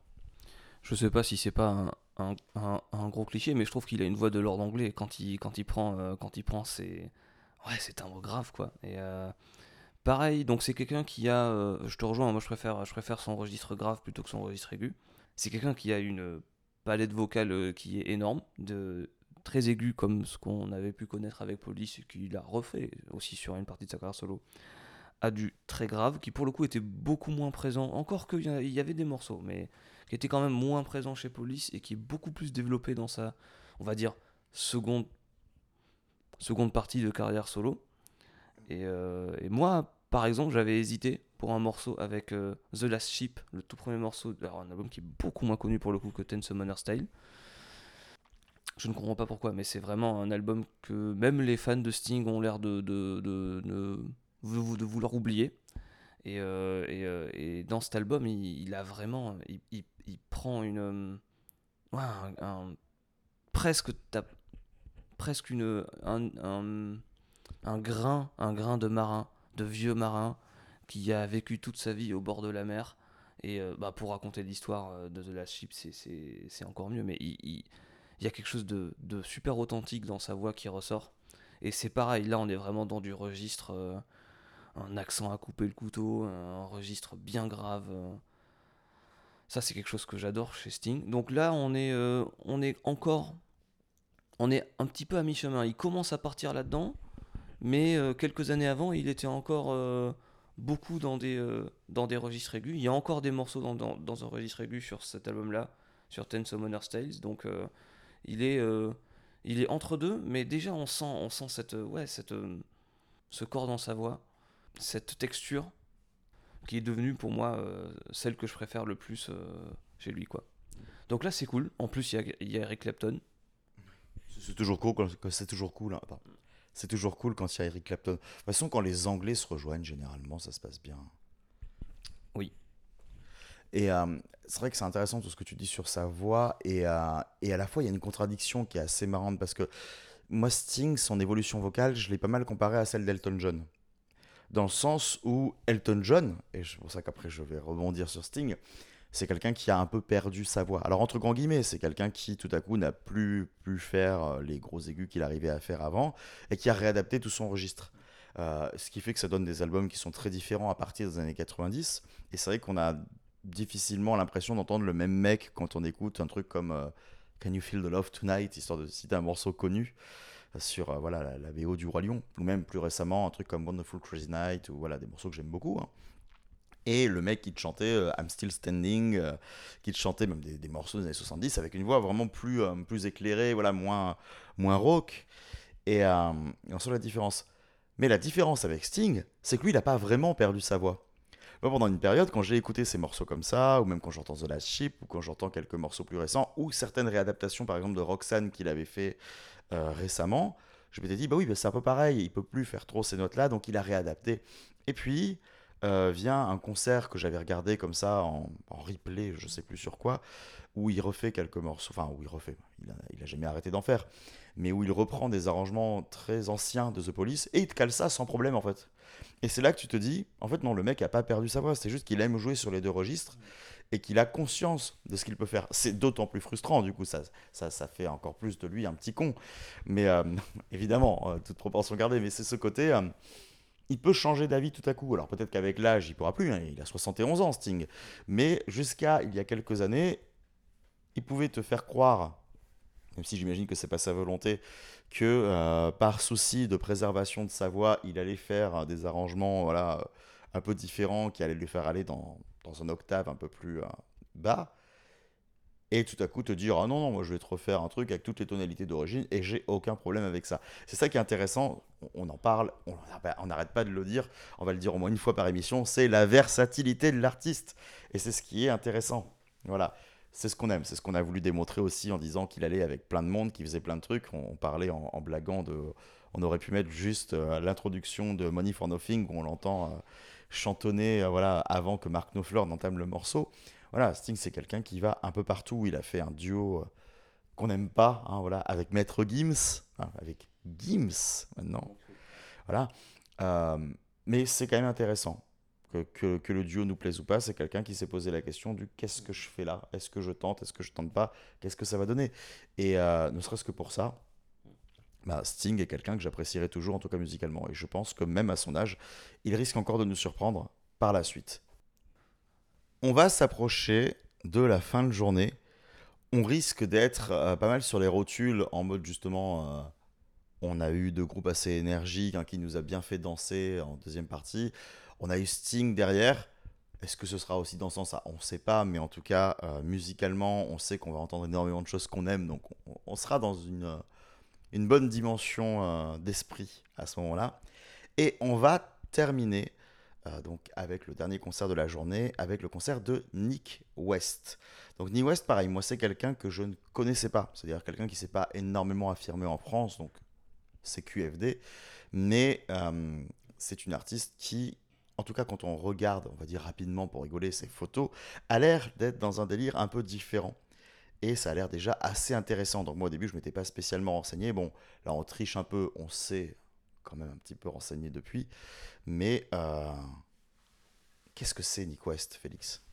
Je sais pas si c'est pas un, un- un- un gros cliché, mais je trouve qu'il a une voix de Lord anglais quand il, prend, euh, quand il prend ses, ouais, ses timbres graves quoi. Et euh, pareil, donc c'est quelqu'un qui a, euh, je te rejoins, moi je préfère, je préfère son registre grave plutôt que son registre aigu. C'est quelqu'un qui a une palette vocale euh, qui est énorme, de très aiguë comme ce qu'on avait pu connaître avec Police, et qu'il a refait aussi sur une partie de sa carrière solo, à du très grave, qui pour le coup était beaucoup moins présent. Encore qu'il y avait des morceaux, mais qui était quand même moins présent chez Police et qui est beaucoup plus développé dans sa, on va dire, seconde, seconde partie de carrière solo. Et, euh, et moi, par exemple, j'avais hésité pour un morceau avec euh, The Last Ship, le tout premier morceau, alors un album qui est beaucoup moins connu pour le coup que Ten Summoner Style. Je ne comprends pas pourquoi, mais c'est vraiment un album que même les fans de Sting ont l'air de, vouloir oublier. Et, euh, euh, et dans cet album, il, a vraiment. Il, prend une. presque. presque une. Un, un, un grain, un grain de marin, de vieux marin, qui a vécu toute sa vie au bord de la mer. Et euh, bah, pour raconter l'histoire euh, de The Last Ship, c'est- encore mieux. Mais il, y a quelque chose de, de super authentique dans sa voix qui ressort. Et c'est pareil, là on est vraiment dans du registre, euh, un accent à couper le couteau, un registre bien grave. Ça c'est quelque chose que j'adore chez Sting. Donc là on est, on est encore, on est un petit peu à mi-chemin. Il commence à partir là-dedans, mais euh, quelques années avant il était encore euh, beaucoup dans des, euh, dans des registres aigus. Il y a encore des morceaux dans, dans, dans un registre aigu sur cet album-là, sur Ten Summoner Styles. Donc il est, il est entre deux, mais déjà on sent, on sent cette, ouais, cette, ce corps dans sa voix, cette texture qui est devenue pour moi celle que je préfère le plus chez lui, quoi. Donc là c'est cool. En plus il y a, y a Eric Clapton. C'est toujours cool c'est toujours cool. hein. C'est toujours cool quand il y a Eric Clapton. De toute façon, quand les Anglais se rejoignent, généralement, ça se passe bien. Oui. Et euh, c'est vrai que c'est intéressant tout ce que tu dis sur sa voix. Et, euh, et à la fois, il y a une contradiction qui est assez marrante parce que moi, Sting, son évolution vocale, je l'ai pas mal comparé à celle d'Elton John. Dans le sens où Elton John, et c'est pour ça qu'après je vais rebondir sur Sting, c'est quelqu'un qui a un peu perdu sa voix. Alors entre grands guillemets, c'est quelqu'un qui tout à coup n'a plus pu faire euh, les gros aigus qu'il arrivait à faire avant et qui a réadapté tout son registre. Euh, ce qui fait que ça donne des albums qui sont très différents à partir des années 90. Et c'est vrai qu'on a difficilement l'impression d'entendre le même mec quand on écoute un truc comme euh, Can You Feel the Love Tonight, histoire de citer un morceau connu sur voilà, la, la du Roi Lion, ou même plus récemment un truc comme Wonderful Crazy Night, ou voilà, des morceaux que j'aime beaucoup. hein. Et le mec qui te chantait euh, I'm Still Standing, euh, qui te chantait même des, morceaux des années 70 avec une voix vraiment plus, euh, plus éclairée, voilà, moins, moins rock. Et, on sent la différence. Mais la différence avec Sting, c'est que lui, il n'a pas vraiment perdu sa voix. Moi, pendant une période, quand j'ai écouté ces morceaux comme ça, ou même quand j'entends The Last Ship, ou quand j'entends quelques morceaux plus récents, ou certaines réadaptations, par exemple, de Roxanne qu'il avait fait récemment, je m'étais dit, bah oui, bah, c'est un peu pareil, il peut plus faire trop ces notes-là, donc il a réadapté. Et puis, euh, vient un concert que j'avais regardé comme ça, en, replay, je sais plus sur quoi, où il refait quelques morceaux, enfin, où il refait, il a, jamais arrêté d'en faire, mais où il reprend des arrangements très anciens de The Police, et il te cale ça sans problème, en fait. Et c'est là que tu te dis, en fait, non, le mec a pas perdu sa voix, c'est juste qu'il aime jouer sur les deux registres et qu'il a conscience de ce qu'il peut faire. C'est d'autant plus frustrant, du coup, ça, ça, ça fait encore plus de lui un petit con. Mais euh, évidemment, euh, toute proportion gardée, mais c'est ce côté. Il peut changer d'avis tout à coup. Alors peut-être qu'avec l'âge, il pourra plus. hein, il a 71 ans, Sting. Mais jusqu'à il y a quelques années, il pouvait te faire croire, même si j'imagine que c'est pas sa volonté, que euh, par souci de préservation de sa voix, il allait faire des arrangements voilà, un peu différents qui allaient lui faire aller dans, dans un octave un peu plus euh, bas. Et tout à coup te dire ah non non moi je vais te refaire un truc avec toutes les tonalités d'origine et j'ai aucun problème avec ça. C'est ça qui est intéressant. On, en parle, on n'arrête pas de le dire. On va le dire au moins une fois par émission. C'est la versatilité de l'artiste et c'est ce qui est intéressant. Voilà. C'est ce qu'on aime, c'est ce qu'on a voulu démontrer aussi en disant qu'il allait avec plein de monde, qu'il faisait plein de trucs. On, parlait en, blaguant de. On aurait pu mettre juste euh, l'introduction de Money for Nothing où on l'entend euh, chantonner euh, voilà, avant que Mark Knopfler n'entame le morceau. Voilà, Sting, c'est quelqu'un qui va un peu partout. Il a fait un duo euh, qu'on n'aime pas, hein, voilà, avec Maître Gims, enfin, avec Gims maintenant. Voilà. Euh, mais c'est quand même intéressant. Que le duo nous plaise ou pas, c'est quelqu'un qui s'est posé la question du qu'est-ce que je fais là? Est-ce que je tente? Est-ce que je tente pas? Qu'est-ce que ça va donner? Et euh, ne serait-ce que pour ça, bah, Sting est quelqu'un que j'apprécierai toujours, en tout cas musicalement. Et je pense que même à son âge, il risque encore de nous surprendre par la suite. On va s'approcher de la fin de journée. On risque d'être euh, pas mal sur les rotules en mode justement. euh, on a eu deux groupes assez énergiques, un qui nous a bien fait danser en deuxième partie. On a eu Sting derrière. Est-ce que ce sera aussi dansant? Ça On ne sait pas, mais en tout cas, euh, musicalement, on sait qu'on va entendre énormément de choses qu'on aime, donc on, sera dans une, bonne dimension d'esprit à ce moment-là. Et on va terminer euh, donc avec le dernier concert de la journée, avec le concert de Nick West. Donc Nick West, pareil, moi c'est quelqu'un que je ne connaissais pas, c'est-à-dire quelqu'un qui s'est pas énormément affirmé en France, donc c'est QFD, mais euh, c'est une artiste qui, en tout cas quand on regarde, on va dire rapidement pour rigoler ses photos, a l'air d'être dans un délire un peu différent. Et ça a l'air déjà assez intéressant. Donc moi au début je m'étais pas spécialement renseigné. Bon, là on triche un peu, on s'est quand même un petit peu renseigné depuis. Mais euh, qu'est-ce que c'est Nick West, Félix?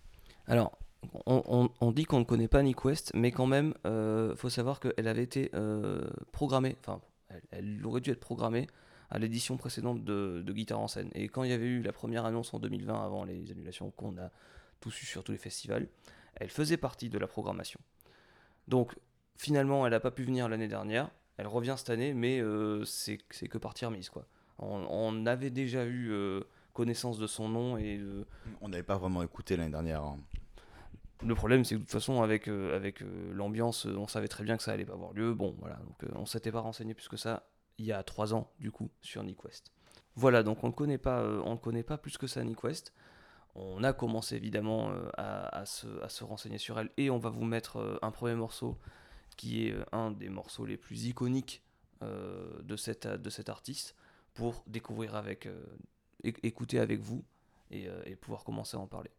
Alors, on, dit qu'on ne connaît pas Nick West, mais quand même, euh, faut savoir qu'elle avait été euh, programmée, enfin, elle, elle aurait dû être programmée à l'édition précédente de, de Guitare en scène. Et quand il y avait eu la première annonce en 2020, avant les annulations qu'on a tous eu sur tous les festivals, elle faisait partie de la programmation. Donc, finalement, elle n'a pas pu venir l'année dernière. Elle revient cette année, mais euh, c'est que partie remise, quoi. On, on avait déjà eu euh, connaissance de son nom et de, On n'avait pas vraiment écouté l'année dernière. hein. le problème, c'est que de toute façon, avec, euh, avec euh, l'ambiance, euh, on savait très bien que ça allait pas avoir lieu. Bon, voilà, donc euh, on s'était pas renseigné plus que ça il y a trois ans, du coup, sur Nick West. Voilà, donc on ne connaît pas, euh, on ne connaît pas plus que ça Nick West. On a commencé évidemment euh, à, à se, à se renseigner sur elle et on va vous mettre euh, un premier morceau qui est euh, un des morceaux les plus iconiques euh, de, cet artiste pour découvrir avec, euh, éc- écouter avec vous et pouvoir commencer à en parler.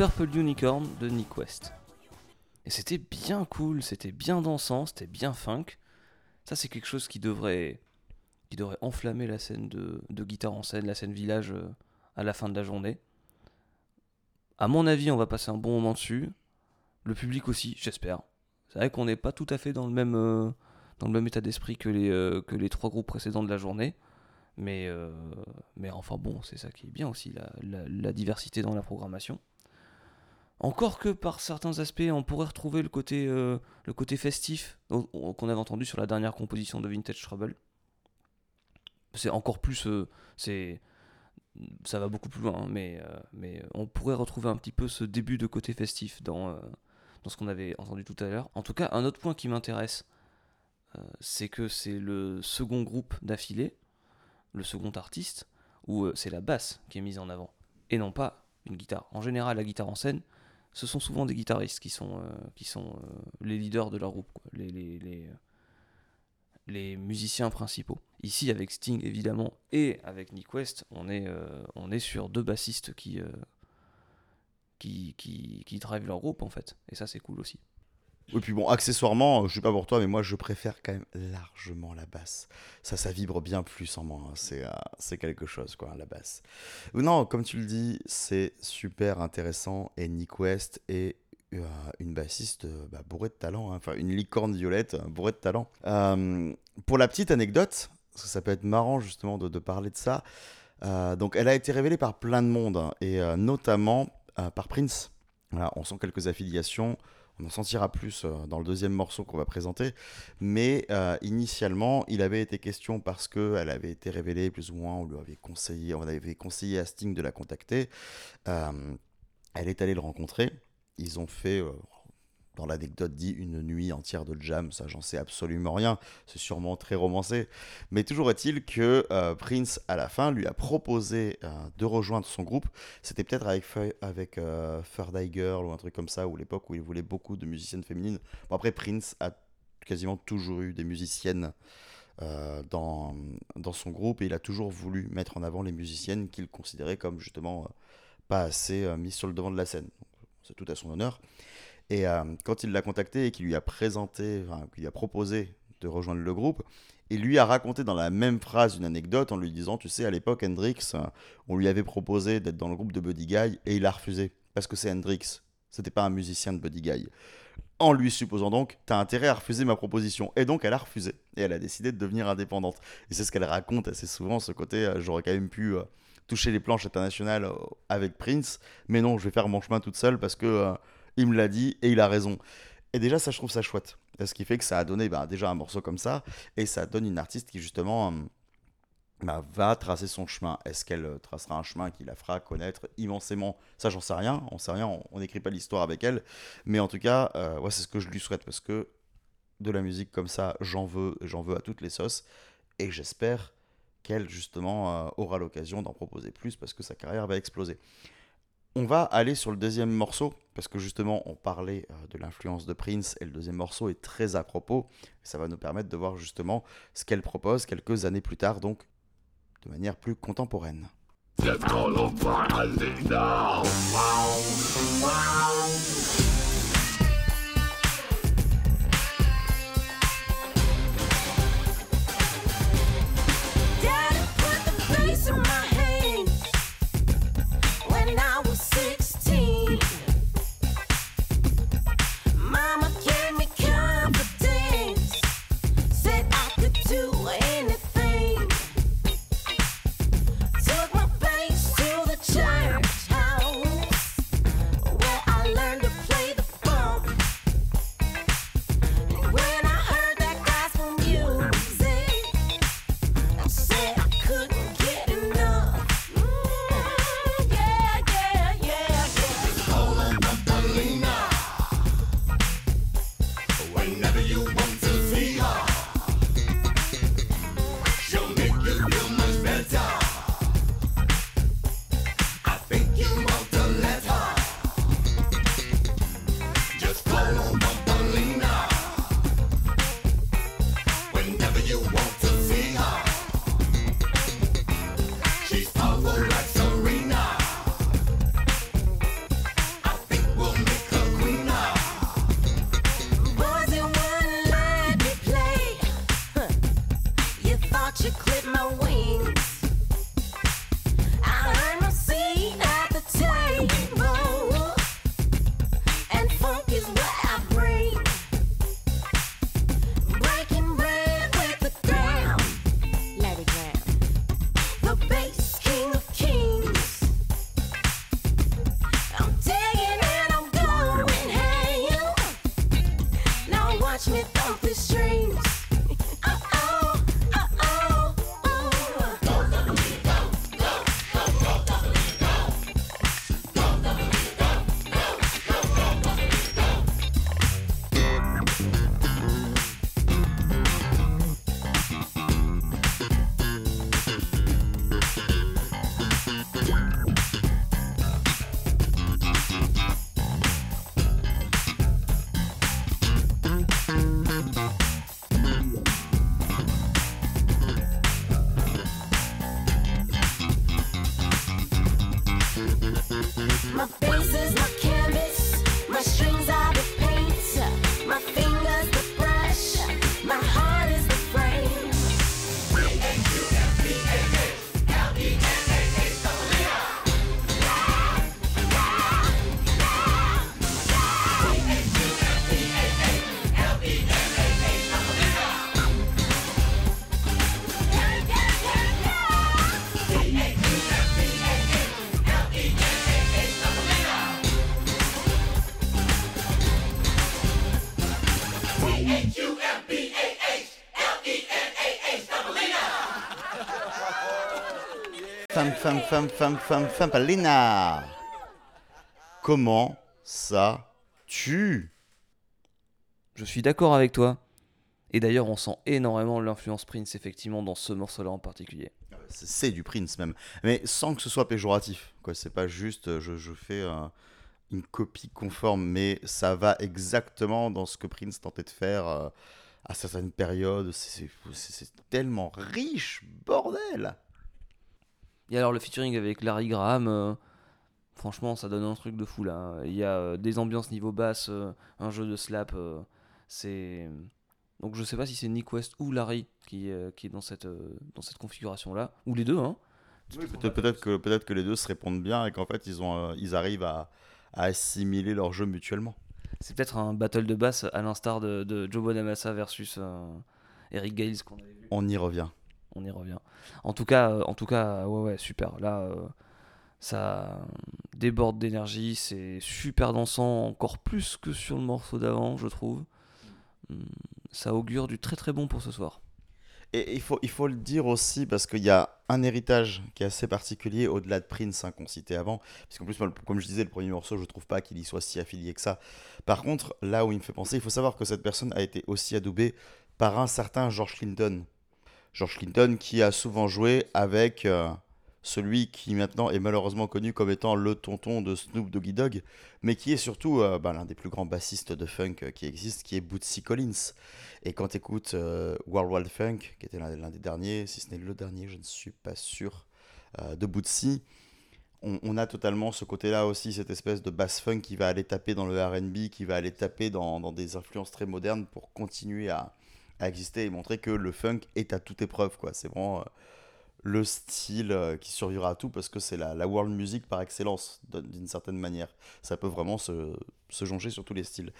Purple Unicorn de Nick West. Et c'était bien cool, c'était bien dansant, c'était bien funk. Ça, c'est quelque chose qui devrait, qui devrait enflammer la scène de, guitare en scène, la scène village euh, à la fin de la journée. À mon avis, on va passer un bon moment dessus. Le public aussi, j'espère. C'est vrai qu'on n'est pas tout à fait dans le même, euh, dans le même état d'esprit que les, euh, que les trois groupes précédents de la journée. Mais, mais enfin bon, c'est ça qui est bien aussi, la diversité dans la programmation. Encore que par certains aspects, on pourrait retrouver le côté, euh, festif qu'on avait entendu sur la dernière composition de Vintage Trouble. C'est encore plus. euh, c'est ça va beaucoup plus loin, hein, mais, euh, mais on pourrait retrouver un petit peu ce début de côté festif dans, dans ce qu'on avait entendu tout à l'heure. En tout cas, un autre point qui m'intéresse, c'est que c'est le second groupe d'affilée, le second artiste, où c'est la basse qui est mise en avant, et non pas une guitare. En général, la guitare en scène, ce sont souvent des guitaristes qui sont, euh, qui sont euh, les leaders de leur groupe, les, euh, les musiciens principaux. Ici, avec Sting évidemment, et avec Nick West, on est, on est sur deux bassistes qui, qui, qui, qui drivent leur groupe en fait, et ça c'est cool aussi. Et puis bon, accessoirement, je sais pas pour toi, mais moi je préfère quand même largement la basse. Ça, ça vibre bien plus en moi. hein. C'est euh, quelque chose, quoi, la basse. Non, comme tu le dis, c'est super intéressant. Et Nick West est euh, une bassiste euh, bah, bourrée de talent. hein. Enfin, une licorne violette euh, bourrée de talent. Euh, pour la petite anecdote, parce que ça peut être marrant justement de, parler de ça. euh, donc, elle a été révélée par plein de monde, hein, et euh, notamment euh, par Prince. Voilà, on sent quelques affiliations. On en sentira plus euh, dans le deuxième morceau qu'on va présenter. Mais euh, initialement, il avait été question parce qu'elle avait été révélée, plus ou moins, on lui avait conseillé, on avait conseillé à Sting de la contacter. Euh, elle est allée le rencontrer. Ils ont fait, dans l'anecdote dit, une nuit entière de jam. Ça, j'en sais absolument rien. C'est sûrement très romancé. Mais toujours est-il que euh, Prince, à la fin, lui a proposé euh, de rejoindre son groupe. C'était peut-être avec, avec euh, Girl ou un truc comme ça, ou l'époque où il voulait beaucoup de musiciennes féminines. Bon, après, Prince a quasiment toujours eu des musiciennes dans, dans son groupe et il a toujours voulu mettre en avant les musiciennes qu'il considérait comme justement pas assez mises sur le devant de la scène. C'est tout à son honneur. Et euh, quand il l'a contacté et qu'il lui a présenté, qu'il a proposé de rejoindre le groupe, il lui a raconté dans la même phrase une anecdote en lui disant, tu sais, à l'époque, Hendrix, on lui avait proposé d'être dans le groupe de Buddy Guy et il a refusé parce que c'est Hendrix. C'était pas un musicien de Buddy Guy. En lui supposant donc, t'as intérêt à refuser ma proposition. Et donc, elle a refusé. Et elle a décidé de devenir indépendante. Et c'est ce qu'elle raconte assez souvent, ce côté, euh, j'aurais quand même pu euh, toucher les planches internationales avec Prince, mais non, je vais faire mon chemin toute seule parce que il me l'a dit et il a raison. Et déjà, ça, je trouve ça chouette. Ce qui fait que ça a donné bah, déjà un morceau comme ça, et ça donne une artiste qui, justement, euh, bah, va tracer son chemin. Est-ce qu'elle euh, tracera un chemin qui la fera connaître immensément? Ça, j'en sais rien. On sait rien. On- n'écrit pas l'histoire avec elle. Mais en tout cas, euh, c'est ce que je lui souhaite parce que de la musique comme ça, j'en veux, j'en veux à toutes les sauces. Et j'espère qu'elle, justement, euh, aura l'occasion d'en proposer plus parce que sa carrière va exploser. On va aller sur le deuxième morceau, parce que justement, on parlait euh, de l'influence de Prince, et le deuxième morceau est très à propos. Ça va nous permettre de voir justement ce qu'elle propose quelques années plus tard, donc de manière plus contemporaine. Femme, femme, femme, femme, Palina Comment ça tue Je suis d'accord avec toi. Et d'ailleurs, on sent énormément l'influence Prince, effectivement, dans ce morceau-là en particulier. C'est- C'est du Prince même. Mais sans que ce soit péjoratif. Quoi, c'est pas juste euh, je, je fais euh, une copie conforme, mais ça va exactement dans ce que Prince tentait de faire euh, à certaines périodes. C'est tellement riche, bordel Et alors, le featuring avec Larry Graham, euh, franchement, ça donne un truc de fou là. Il y a euh, des ambiances niveau basse, euh, un jeu de slap. c'est. Donc, je sais pas si c'est Nick West ou Larry qui, qui est dans cette, dans cette configuration-là. Ou les deux, hein. Peut-être que, peut que les deux se répondent bien et qu'en fait ils, ont, ils arrivent à, à assimiler leur jeu mutuellement. C'est peut-être un battle de basse à l'instar de, de Joe Bonamassa versus Eric Gales qu'on avait vu. On y revient. On y revient. En tout cas, euh, en tout cas, ouais, ouais, super. Là, euh, ça déborde d'énergie, c'est super dansant, encore plus que sur le morceau d'avant, je trouve. Hum, Ça augure du très très bon pour ce soir. Et il faut, il faut le dire aussi parce qu'il y a un héritage qui est assez particulier au-delà de Prince hein, qu'on citait avant. Parce qu'en plus, moi, comme je disais, le premier morceau, je trouve pas qu'il y soit si affilié que ça. Par contre, là où il me fait penser, il faut savoir que cette personne a été aussi adoubée par un certain George Clinton. George Clinton qui a souvent joué avec euh, celui qui maintenant est malheureusement connu comme étant le tonton de Snoop Doggy Dogg, mais qui est surtout euh, bah, l'un des plus grands bassistes de funk euh, qui existe, qui est Bootsy Collins. Et quand tu écoutes World Wide Funk, qui était l'un des derniers, si ce n'est le dernier, je ne suis pas sûr, de Bootsy, on, a totalement ce côté-là aussi, cette espèce de bass funk qui va aller taper dans le RB, qui va aller taper dans des influences très modernes pour continuer à, à exister et montrer que le funk est à toute épreuve. quoi. C'est vraiment euh, le style euh, qui survivra à tout parce que c'est la, world music par excellence d'un- d'une certaine manière. Ça peut vraiment se, se jonger sur tous les styles.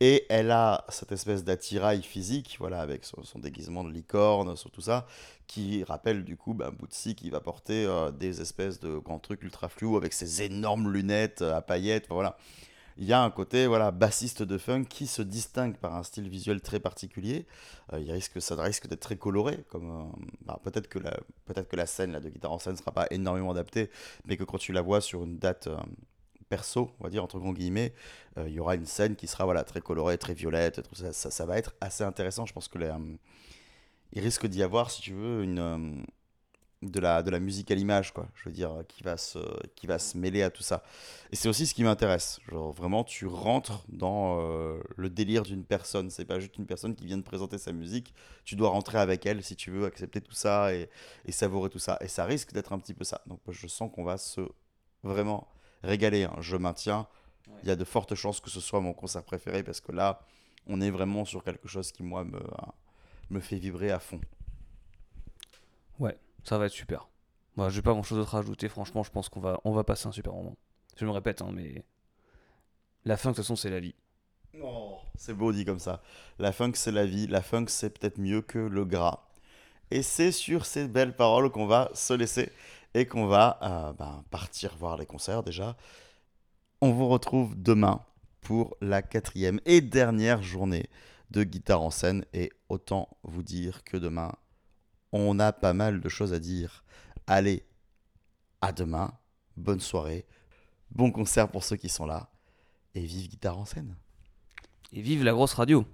Et elle a cette espèce d'attirail physique, voilà, avec son, déguisement de licorne, sur tout ça, qui rappelle du coup bah, Bootsy qui va porter euh, des espèces de grands trucs ultra flous avec ses énormes lunettes à paillettes, voilà. Il y a un côté voilà bassiste de funk qui se distingue par un style visuel très particulier. Euh, il risque, ça risque d'être très coloré, comme euh, bah, peut-être que la peut-être que la scène là, de guitare en scène ne sera pas énormément adaptée, mais que quand tu la vois sur une date euh, perso, on va dire entre guillemets, il y aura une scène qui sera voilà très colorée, très violette, ça, va être assez intéressant. Je pense que il risque d'y avoir, si tu veux, une de la de la musique à l'image, quoi. Je veux dire, euh, qui va se qui va se mêler à tout ça. Et c'est aussi ce qui m'intéresse. Genre vraiment, tu rentres dans euh, le délire d'une personne. C'est pas juste une personne qui vient de présenter sa musique. Tu dois rentrer avec elle si tu veux accepter tout ça et, et savourer tout ça. Et ça risque d'être un petit peu ça. Donc je sens qu'on va se vraiment régaler. hein. Je maintiens. Il y a de fortes chances que ce soit mon concert préféré parce que là, on est vraiment sur quelque chose qui moi me me fait vibrer à fond. Ça va être super. Moi, j'ai pas grand chose d'autre à ajouter. Franchement, je pense qu'on va, on va passer un super moment. Je me répète, hein, mais la fin, de toute façon, c'est la vie. Oh, c'est beau dit comme ça. La funk, c'est la vie. La funk, c'est peut-être mieux que le gras. Et c'est sur ces belles paroles qu'on va se laisser et qu'on va euh, ben, partir voir les concerts déjà. On vous retrouve demain pour la quatrième et dernière journée de guitare en scène. Et autant vous dire que demain, on a pas mal de choses à dire. Allez, à demain. Bonne soirée. Bon concert pour ceux qui sont là. Et vive guitare en scène. Et vive la grosse radio